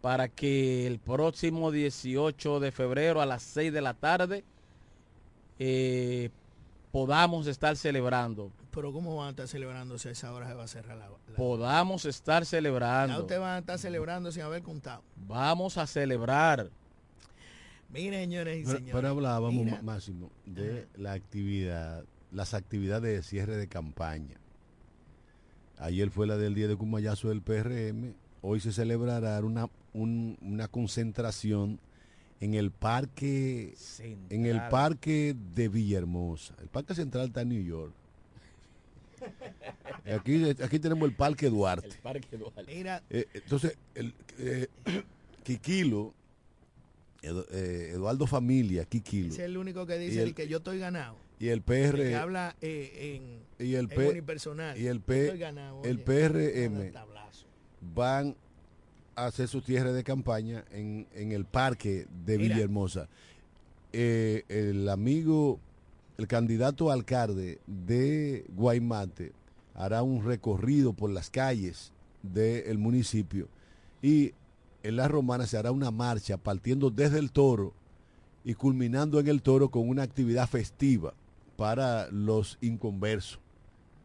Speaker 8: para que el próximo 18 de febrero a las 6 de la tarde eh, podamos estar celebrando
Speaker 4: Pero ¿cómo van a estar celebrando si a esa hora se va a cerrar la... la-
Speaker 8: podamos estar
Speaker 4: Ya
Speaker 8: celebrando.
Speaker 4: ustedes van a estar celebrando sin haber contado.
Speaker 8: Vamos a celebrar.
Speaker 4: Miren, señores y
Speaker 6: Pero,
Speaker 4: señores.
Speaker 6: pero hablábamos,
Speaker 4: mira,
Speaker 6: Má- Máximo, de la actividad, las actividades de cierre de campaña. Ayer fue la del día de Cumayazo del PRM. Hoy se celebrará una, un- una concentración en el parque en el parque de Villahermosa. El parque central está en New York. Aquí, aquí tenemos el parque Duarte.
Speaker 8: El Parque Duarte.
Speaker 4: Mira,
Speaker 6: Eh, entonces, el, eh, <clears throat> Kikilo, Edu- eh, Eduardo Familia, Kikilo,
Speaker 4: es el único que dice
Speaker 6: el-
Speaker 4: que yo estoy ganado.
Speaker 6: y el
Speaker 4: El
Speaker 6: PR,
Speaker 4: que habla eh, en,
Speaker 6: y el,
Speaker 4: en
Speaker 6: P,
Speaker 4: unipersonal.
Speaker 6: y el P-
Speaker 4: estoy ganado,
Speaker 6: el
Speaker 4: oye.
Speaker 6: PRM van a hacer su cierre de campaña en, en el parque de
Speaker 4: Mira.
Speaker 6: Villahermosa. Eh, el amigo, el candidato a alcalde de Guaymate, hará un recorrido por las calles del municipio y en la romana se hará una marcha partiendo desde el toro y culminando en el toro con una actividad festiva para los inconversos,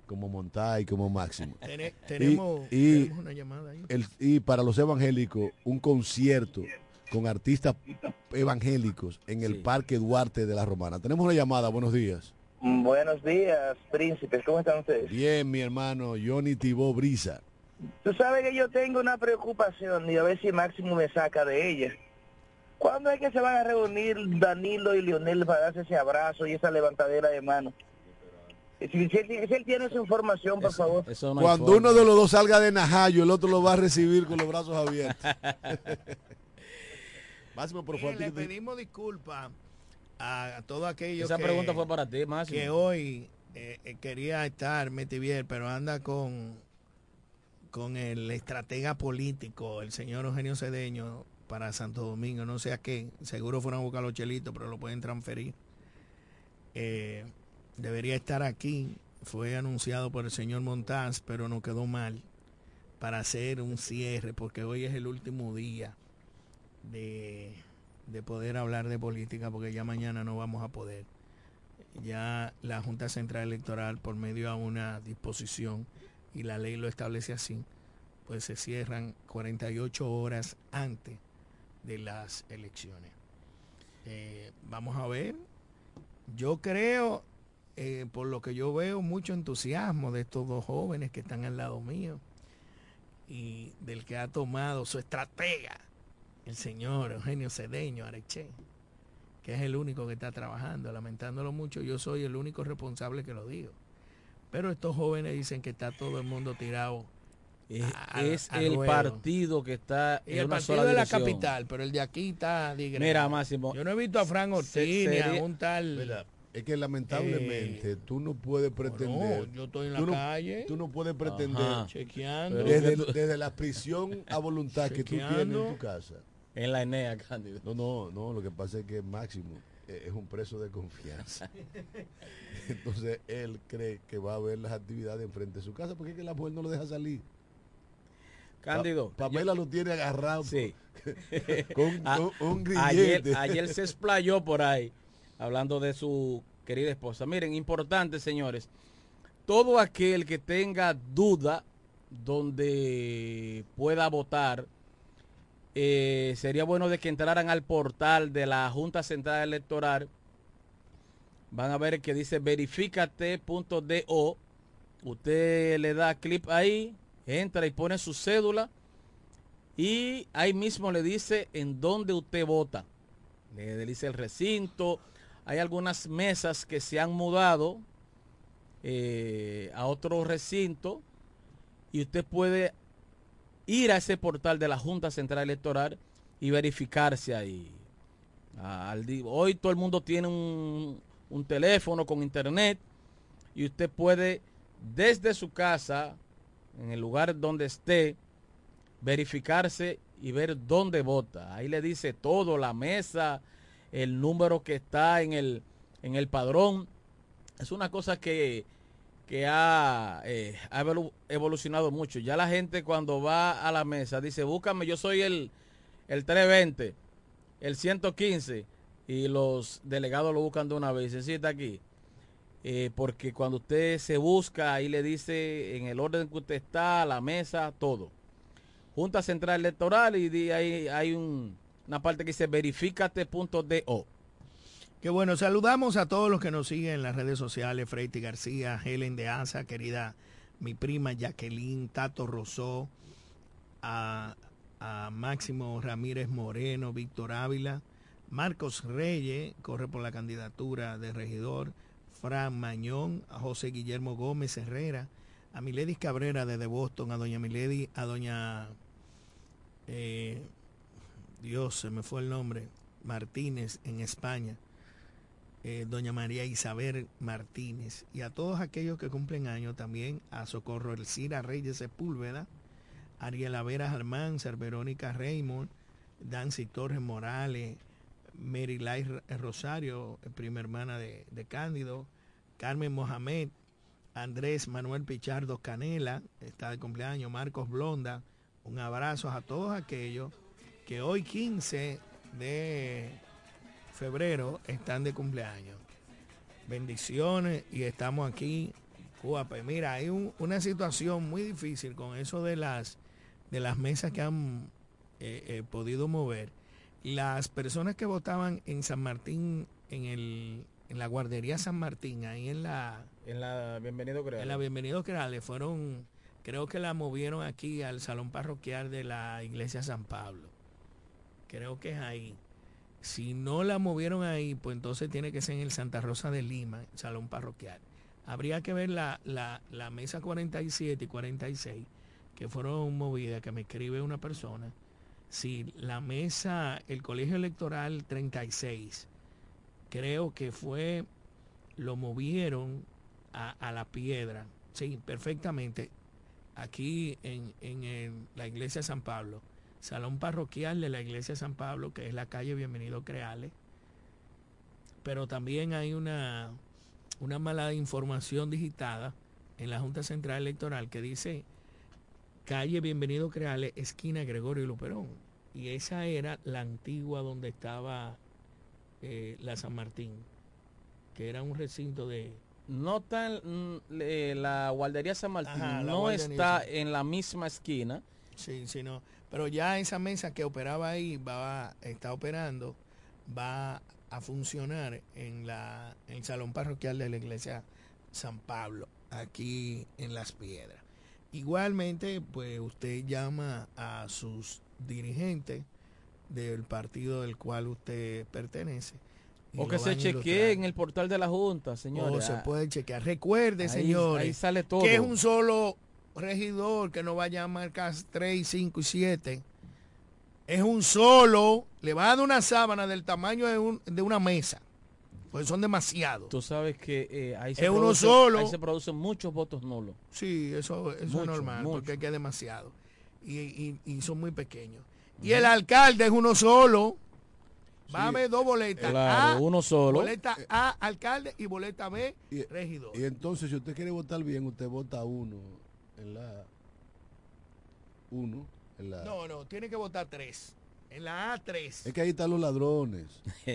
Speaker 6: como Montay, como Máximo. Y-
Speaker 4: tenemos,
Speaker 6: y,
Speaker 4: tenemos una llamada ahí.
Speaker 6: el- y para los evangélicos, un concierto con artistas evangélicos en el Parque Duarte de la Romana. Tenemos una llamada, buenos días.
Speaker 14: Buenos días, príncipes. ¿Cómo están ustedes?
Speaker 6: Bien, mi hermano Johnny Tibó Brisa.
Speaker 14: Tú sabes que yo tengo una preocupación y a ver si Máximo me saca de ella. ¿Cuándo es que se van a reunir Danilo y Lionel para darse ese abrazo y esa levantadera de mano? Si, si él, si él tiene esa información, por favor.
Speaker 6: Cuando uno de los dos salga de Najayo, el otro lo va a recibir con los brazos abiertos. <laughs> Máximo, por favor.
Speaker 4: Bien, le pedimos disculpas a, a todos aquellos
Speaker 8: Esa
Speaker 4: que,
Speaker 8: pregunta fue para ti, Máximo.
Speaker 4: que hoy eh, eh, quería estar Metivier, pero anda con con el estratega político, el señor Eugenio Cedeño, para Santo Domingo, no sé a qué, seguro fueron a buscar los chelitos, pero lo pueden transferir. Eh, debería estar aquí, fue anunciado por el señor Montaz, pero no quedó mal para hacer un cierre, porque hoy es el último día de, de poder hablar de política, porque ya mañana no vamos a poder. Ya la Junta Central Electoral, por medio de una disposición, y la ley lo establece así, pues se cierran 48 horas antes de las elecciones. Eh, vamos a ver. Yo creo, eh, por lo que yo veo, mucho entusiasmo de estos dos jóvenes que están al lado mío y del que ha tomado su estratega, el señor Eugenio Cedeño Areche, que es el único que está trabajando. Lamentándolo mucho, yo soy el único responsable que lo digo. Pero estos jóvenes dicen que está todo el mundo tirado.
Speaker 8: Es,
Speaker 4: a-
Speaker 8: es el
Speaker 4: ruedo.
Speaker 8: partido que está
Speaker 4: Y
Speaker 8: en
Speaker 4: el
Speaker 8: una
Speaker 4: partido
Speaker 8: sola
Speaker 4: de la
Speaker 8: dirección.
Speaker 4: capital, pero el de aquí está digre.
Speaker 8: Mira, Máximo.
Speaker 4: Yo no he visto a Fran Ortiz ni a un tal.
Speaker 6: Mira, es que lamentablemente tú no puedes pretender.
Speaker 4: no, yo estoy en la
Speaker 6: tú no-
Speaker 4: calle.
Speaker 6: Tú no puedes pretender.
Speaker 4: Ajá. Chequeando.
Speaker 6: Desde, desde la prisión a voluntad que tú tienes en tu casa.
Speaker 8: En la Enea, Cándido.
Speaker 6: No, no, no. Lo que pasa es que Máximo eh, es un preso de confianza. <laughs> Entonces él cree que va a ver las actividades enfrente de su casa porque es que la mujer no lo deja salir.
Speaker 8: Cándido.
Speaker 6: Pa- Pamela lo tiene agarrado
Speaker 8: Sí. <laughs>
Speaker 6: con, <laughs>
Speaker 8: A-
Speaker 6: con un
Speaker 8: ayer, ayer se explayó por ahí hablando de su querida esposa. Miren, importante, señores. Todo aquel que tenga duda donde pueda votar, eh, sería bueno de que entraran al portal de la Junta Central Electoral. Van a ver que dice verificate.do. Usted le da clic ahí, entra y pone su cédula y ahí mismo le dice en dónde usted vota. Le dice el recinto. Hay algunas mesas que se han mudado eh, a otro recinto y usted puede ir a ese portal de la Junta Central Electoral y verificarse ahí. Di- Hoy todo el mundo tiene un, un teléfono con internet y usted puede desde su casa, en el lugar donde esté, verificarse y ver dónde vota. Ahí le dice todo, la mesa, el número que está en el, en el padrón. Es una cosa que, que ha, eh, ha evolu- evolucionado mucho. Ya la gente cuando va a la mesa dice, búscame, yo soy el, el 320, el 115, y los delegados lo buscan de una vez. Dice, sí, está aquí. Eh, porque cuando usted se busca, ahí le dice en el orden que usted está, la mesa, todo. Junta Central Electoral y ahí hay un- una parte que dice verificate.do.
Speaker 4: Bueno, saludamos a todos los que nos siguen en las redes sociales, Freiti García, Helen de Asa, querida mi prima Jacqueline, Tato Rosó, a, a Máximo Ramírez Moreno, Víctor Ávila, Marcos Reyes, corre por la candidatura de regidor, Fran Mañón, a José Guillermo Gómez Herrera, a Miledis Cabrera desde Boston, a doña Milady, a doña eh, Dios, se me fue el nombre, Martínez en España, eh, doña María Isabel Martínez, y a todos aquellos que cumplen años también, a Socorro Elcira Reyes Sepúlveda, Ariela Vera Almanzar, Verónica Raymond, Dancy Torres Morales, Mary Lai Rosario, prima hermana de, de Cándido, Carmen Mohamed, Andrés Manuel Pichardo Canela, está de cumpleaños, Marcos Blonda, un abrazo a todos aquellos que hoy 15 de febrero están de cumpleaños. Bendiciones y estamos aquí. Pues mira, hay un- una situación muy difícil con eso de las, de las mesas que han eh, eh, podido mover. Las personas que votaban en San Martín, en, el, en la guardería San Martín, ahí en la,
Speaker 8: En la Bienvenido Creal.
Speaker 4: en la Bienvenido Creales, fueron, creo que la movieron aquí al salón parroquial de la iglesia San Pablo. Creo que es ahí. Si no la movieron ahí, pues entonces tiene que ser en el Santa Rosa de Lima, salón parroquial. Habría que ver la, la, mesa 47 y 46 que fueron movidas, que me escribe una persona. Si la mesa, el colegio electoral 36, creo que fue, lo movieron a, la piedra. Sí, perfectamente. Aquí en, en la iglesia de San Pablo, salón parroquial de la iglesia de San Pablo, que es la calle Bienvenido Creales. Pero también hay una, una mala información digitada en la Junta Central Electoral que dice calle Bienvenido Creales, esquina Gregorio Luperón. Y esa era la antigua donde estaba eh, la San Martín, que era un recinto de,
Speaker 8: No está en mm, le- la guardería San Martín,
Speaker 4: Ajá,
Speaker 8: no está en la misma esquina.
Speaker 4: Sí, sí, no. Pero ya esa mesa que operaba ahí va, está operando, va a funcionar en la en el salón parroquial de la iglesia San Pablo, aquí en Las Piedras. Igualmente, pues usted llama a sus dirigentes del partido del cual usted pertenece.
Speaker 8: O que se chequee en el portal de la Junta, señores.
Speaker 4: O se
Speaker 8: Ah,
Speaker 4: puede chequear. Recuerde,
Speaker 8: Ahí-
Speaker 4: señores,
Speaker 8: ahí sale todo.
Speaker 4: que es un solo regidor que no va a llamar casi 3, 5 y 7. Es un solo, le va a dar una sábana del tamaño de, un- de una mesa. Pues son demasiados.
Speaker 8: Tú sabes que eh, ahí,
Speaker 4: Es uno solo.
Speaker 8: ahí se producen muchos votos nulos.
Speaker 4: Sí, eso, eso
Speaker 8: Mucho,
Speaker 4: es normal,
Speaker 8: mucho.
Speaker 4: porque es que es demasiado. Y, y- y son muy pequeños. Y el alcalde es uno solo. Va a haber dos boletas.
Speaker 8: Claro,
Speaker 4: A,
Speaker 8: uno solo.
Speaker 4: Boleta A, alcalde, y boleta B,
Speaker 6: Y,
Speaker 4: regidor.
Speaker 6: y entonces, si usted quiere votar bien, usted vota uno en la. Uno en la.
Speaker 4: No, no, tiene que votar tres. En la A3.
Speaker 6: Es que ahí están los ladrones. <laughs>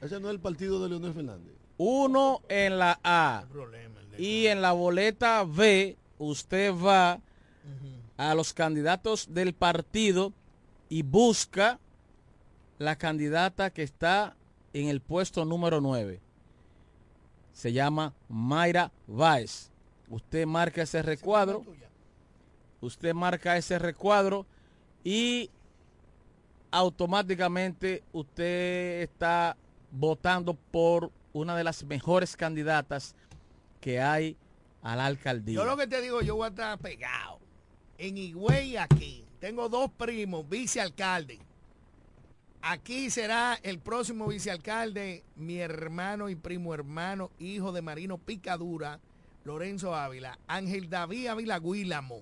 Speaker 6: Ese no es el partido de Leonel Fernández.
Speaker 8: Uno en la A.
Speaker 4: problema, el de-
Speaker 8: Y en la boleta B, usted va a los candidatos del partido y busca la candidata que está en el puesto número 9. Se llama Mayra Váez. Usted marca ese recuadro. Usted marca ese recuadro y automáticamente usted está votando por una de las mejores candidatas que hay a la alcaldía.
Speaker 4: Yo lo que te digo, yo voy a estar pegado. En Higüey aquí. Tengo dos primos, vicealcalde. Aquí será el próximo vicealcalde, mi hermano y primo hermano, hijo de Marino Picadura, Lorenzo Ávila, Ángel David Ávila Guílamo.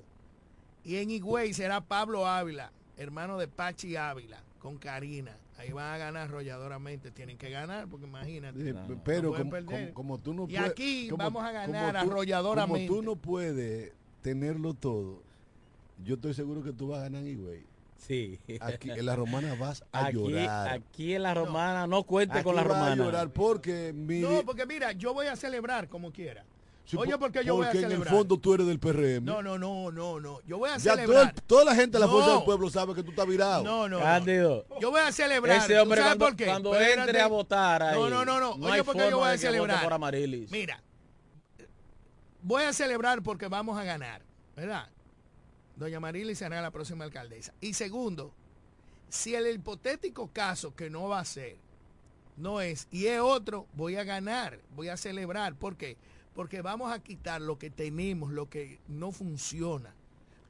Speaker 4: Y en Higüey será Pablo Ávila, hermano de Pachi Ávila, con Karina. Ahí van a ganar arrolladoramente. Tienen que ganar, porque imagínate.
Speaker 6: Eh,
Speaker 4: no
Speaker 6: pero como,
Speaker 4: perder.
Speaker 6: como- como tú no
Speaker 4: Y
Speaker 6: puedes.
Speaker 4: aquí
Speaker 6: como-
Speaker 4: vamos a
Speaker 6: como
Speaker 4: ganar
Speaker 6: tú-
Speaker 4: arrolladoramente.
Speaker 6: Como tú no puedes tenerlo todo, yo estoy seguro que tú vas a ganar en Higüey.
Speaker 8: Sí.
Speaker 6: Aquí en la romana vas a
Speaker 8: Aquí,
Speaker 6: llorar.
Speaker 8: aquí en la romana, no, cuente
Speaker 6: Aquí
Speaker 8: con la
Speaker 6: vas a
Speaker 8: romana.
Speaker 6: llorar porque
Speaker 4: No, porque mira, yo voy a celebrar como quiera.
Speaker 6: Sí,
Speaker 4: Oye,
Speaker 6: por-
Speaker 4: ¿por qué yo voy a
Speaker 6: porque en el fondo tú eres del PRM.
Speaker 4: No, no, no, no, no. Yo voy a
Speaker 6: ya todo
Speaker 4: celebrar.
Speaker 6: el- toda la gente de la fuerza
Speaker 4: No.
Speaker 6: del pueblo sabe que tú estás virado.
Speaker 4: No, no, no.
Speaker 8: Cándido.
Speaker 4: Yo voy a celebrar.
Speaker 8: Ese
Speaker 4: ¿Tú
Speaker 8: hombre
Speaker 4: sabes
Speaker 8: cuando,
Speaker 4: por qué?
Speaker 8: cuando
Speaker 4: Espérate.
Speaker 8: entre a votar ahí,
Speaker 4: No, no, no, no.
Speaker 8: no
Speaker 4: Oye, ¿por qué yo voy a celebrar?
Speaker 8: por Amarilis.
Speaker 4: Mira, voy a celebrar porque vamos a ganar, ¿verdad? Doña Marily será la próxima alcaldesa. Y segundo, si el hipotético caso que no va a ser, no es, y es otro, voy a ganar, voy a celebrar. ¿Por qué? Porque vamos a quitar lo que tenemos, lo que no funciona.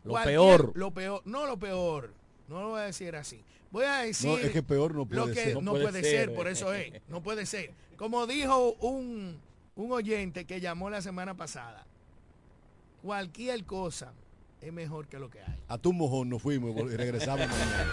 Speaker 8: Lo peor.
Speaker 4: Lo peor, no lo peor, no lo voy a decir así. Voy a decir
Speaker 6: No, es que peor no puede
Speaker 4: lo que
Speaker 6: ser.
Speaker 4: no,
Speaker 8: No
Speaker 4: puede,
Speaker 8: puede
Speaker 4: ser,
Speaker 8: ser.
Speaker 4: por eso es, no puede ser. Como dijo un, un oyente que llamó la semana pasada, cualquier cosa es mejor que lo que hay.
Speaker 6: A tu mojón nos fuimos y regresamos <laughs> mañana.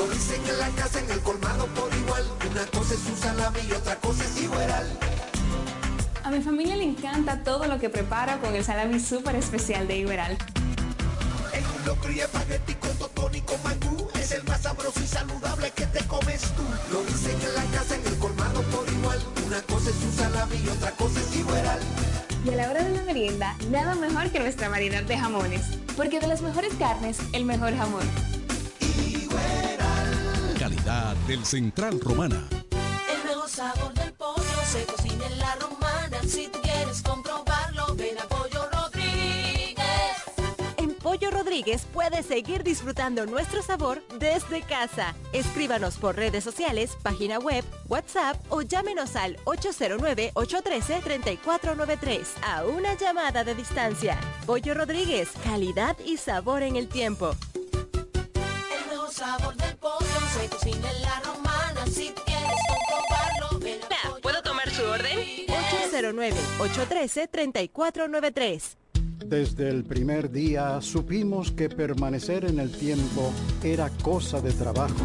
Speaker 10: Lo dicen en la casa, en el colmado por igual. Una cosa es salami y otra cosa es igual.
Speaker 15: A mi familia le encanta todo lo que preparo con el salami súper especial de Iberal.
Speaker 10: En un locro y espagueti con totón y con mangú. Es el más sabroso y saludable que te comes tú. Lo dicen en la casa, en el colmado por igual. Una cosa es su salami y otra cosa es igual.
Speaker 15: Y a la hora de la merienda, nada mejor que nuestra variedad de jamones. Porque de las mejores carnes, el mejor jamón.
Speaker 16: Calidad del Central Romana.
Speaker 17: El mejor sabor del pollo se cocina en la romana. Si tú quieres comprobarlo, ven a Pollo Rodríguez.
Speaker 18: En Pollo Rodríguez puedes seguir disfrutando nuestro sabor desde casa. Escríbanos por redes sociales, página web, WhatsApp o llámenos al 809-813-3493 a una llamada de distancia. Pollo Rodríguez, calidad y sabor en el tiempo.
Speaker 17: El mejor sabor del pollo se cocina en la romana. Si quieres comprobarlo, Pollo
Speaker 18: ¿Puedo tomar su orden? 809-813-3493.
Speaker 19: Desde el primer día supimos que permanecer en el tiempo era cosa de trabajo.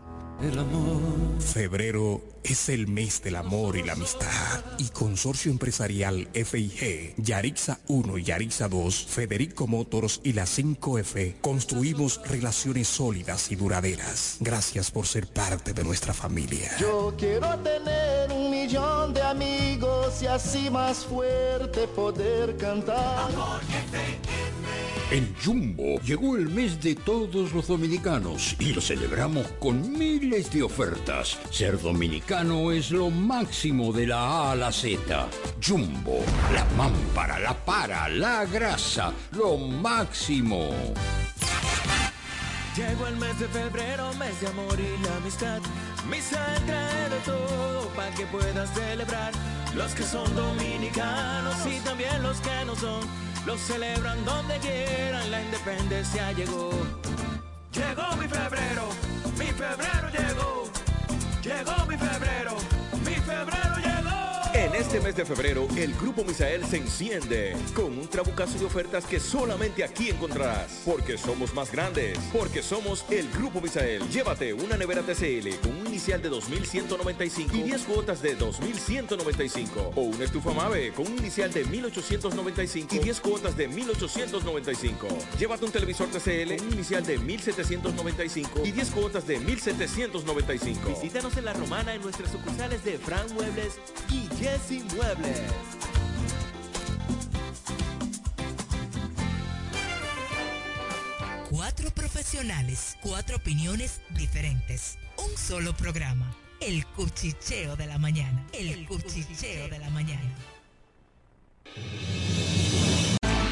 Speaker 16: El amor. Febrero es el mes del amor y la amistad. Y Consorcio Empresarial FIG, Yarixa 1 y Yarixa 2, Federico Motors y la 5F construimos relaciones sólidas y duraderas. Gracias por ser parte de nuestra familia.
Speaker 20: Yo quiero tener un millón de amigos y así más fuerte poder cantar.
Speaker 21: En Jumbo llegó el mes de todos los dominicanos y lo celebramos con miles de ofertas. Ser dominicano es lo máximo de la A a la Z. Jumbo, la mámpara, la para, la grasa, lo máximo.
Speaker 10: Llegó el mes de febrero, mes de amor y la amistad. Misa trae de todo para que puedas celebrar. Los que son dominicanos y también los que no son, los celebran donde quieran. La independencia llegó. Llegó mi febrero, mi febrero llegó. Llegó mi febrero,
Speaker 22: este mes de febrero, el Grupo Misael se enciende con un trabucazo de ofertas que solamente aquí encontrarás. Porque somos más grandes, porque somos el Grupo Misael. Llévate una nevera TCL con un inicial de 2.195 y 10 cuotas de 2.195. O una estufa Mave con un inicial de 1.895 y 10 cuotas de 1.895. Llévate un televisor TCL con un inicial de 1.795 y 10 cuotas de 1.795.
Speaker 23: Visítanos en La Romana en nuestras sucursales de Fran Muebles y Jesse Inmuebles.
Speaker 24: Cuatro profesionales, cuatro opiniones diferentes. Un solo programa. El cuchicheo de la mañana. El, cuchicheo de la mañana.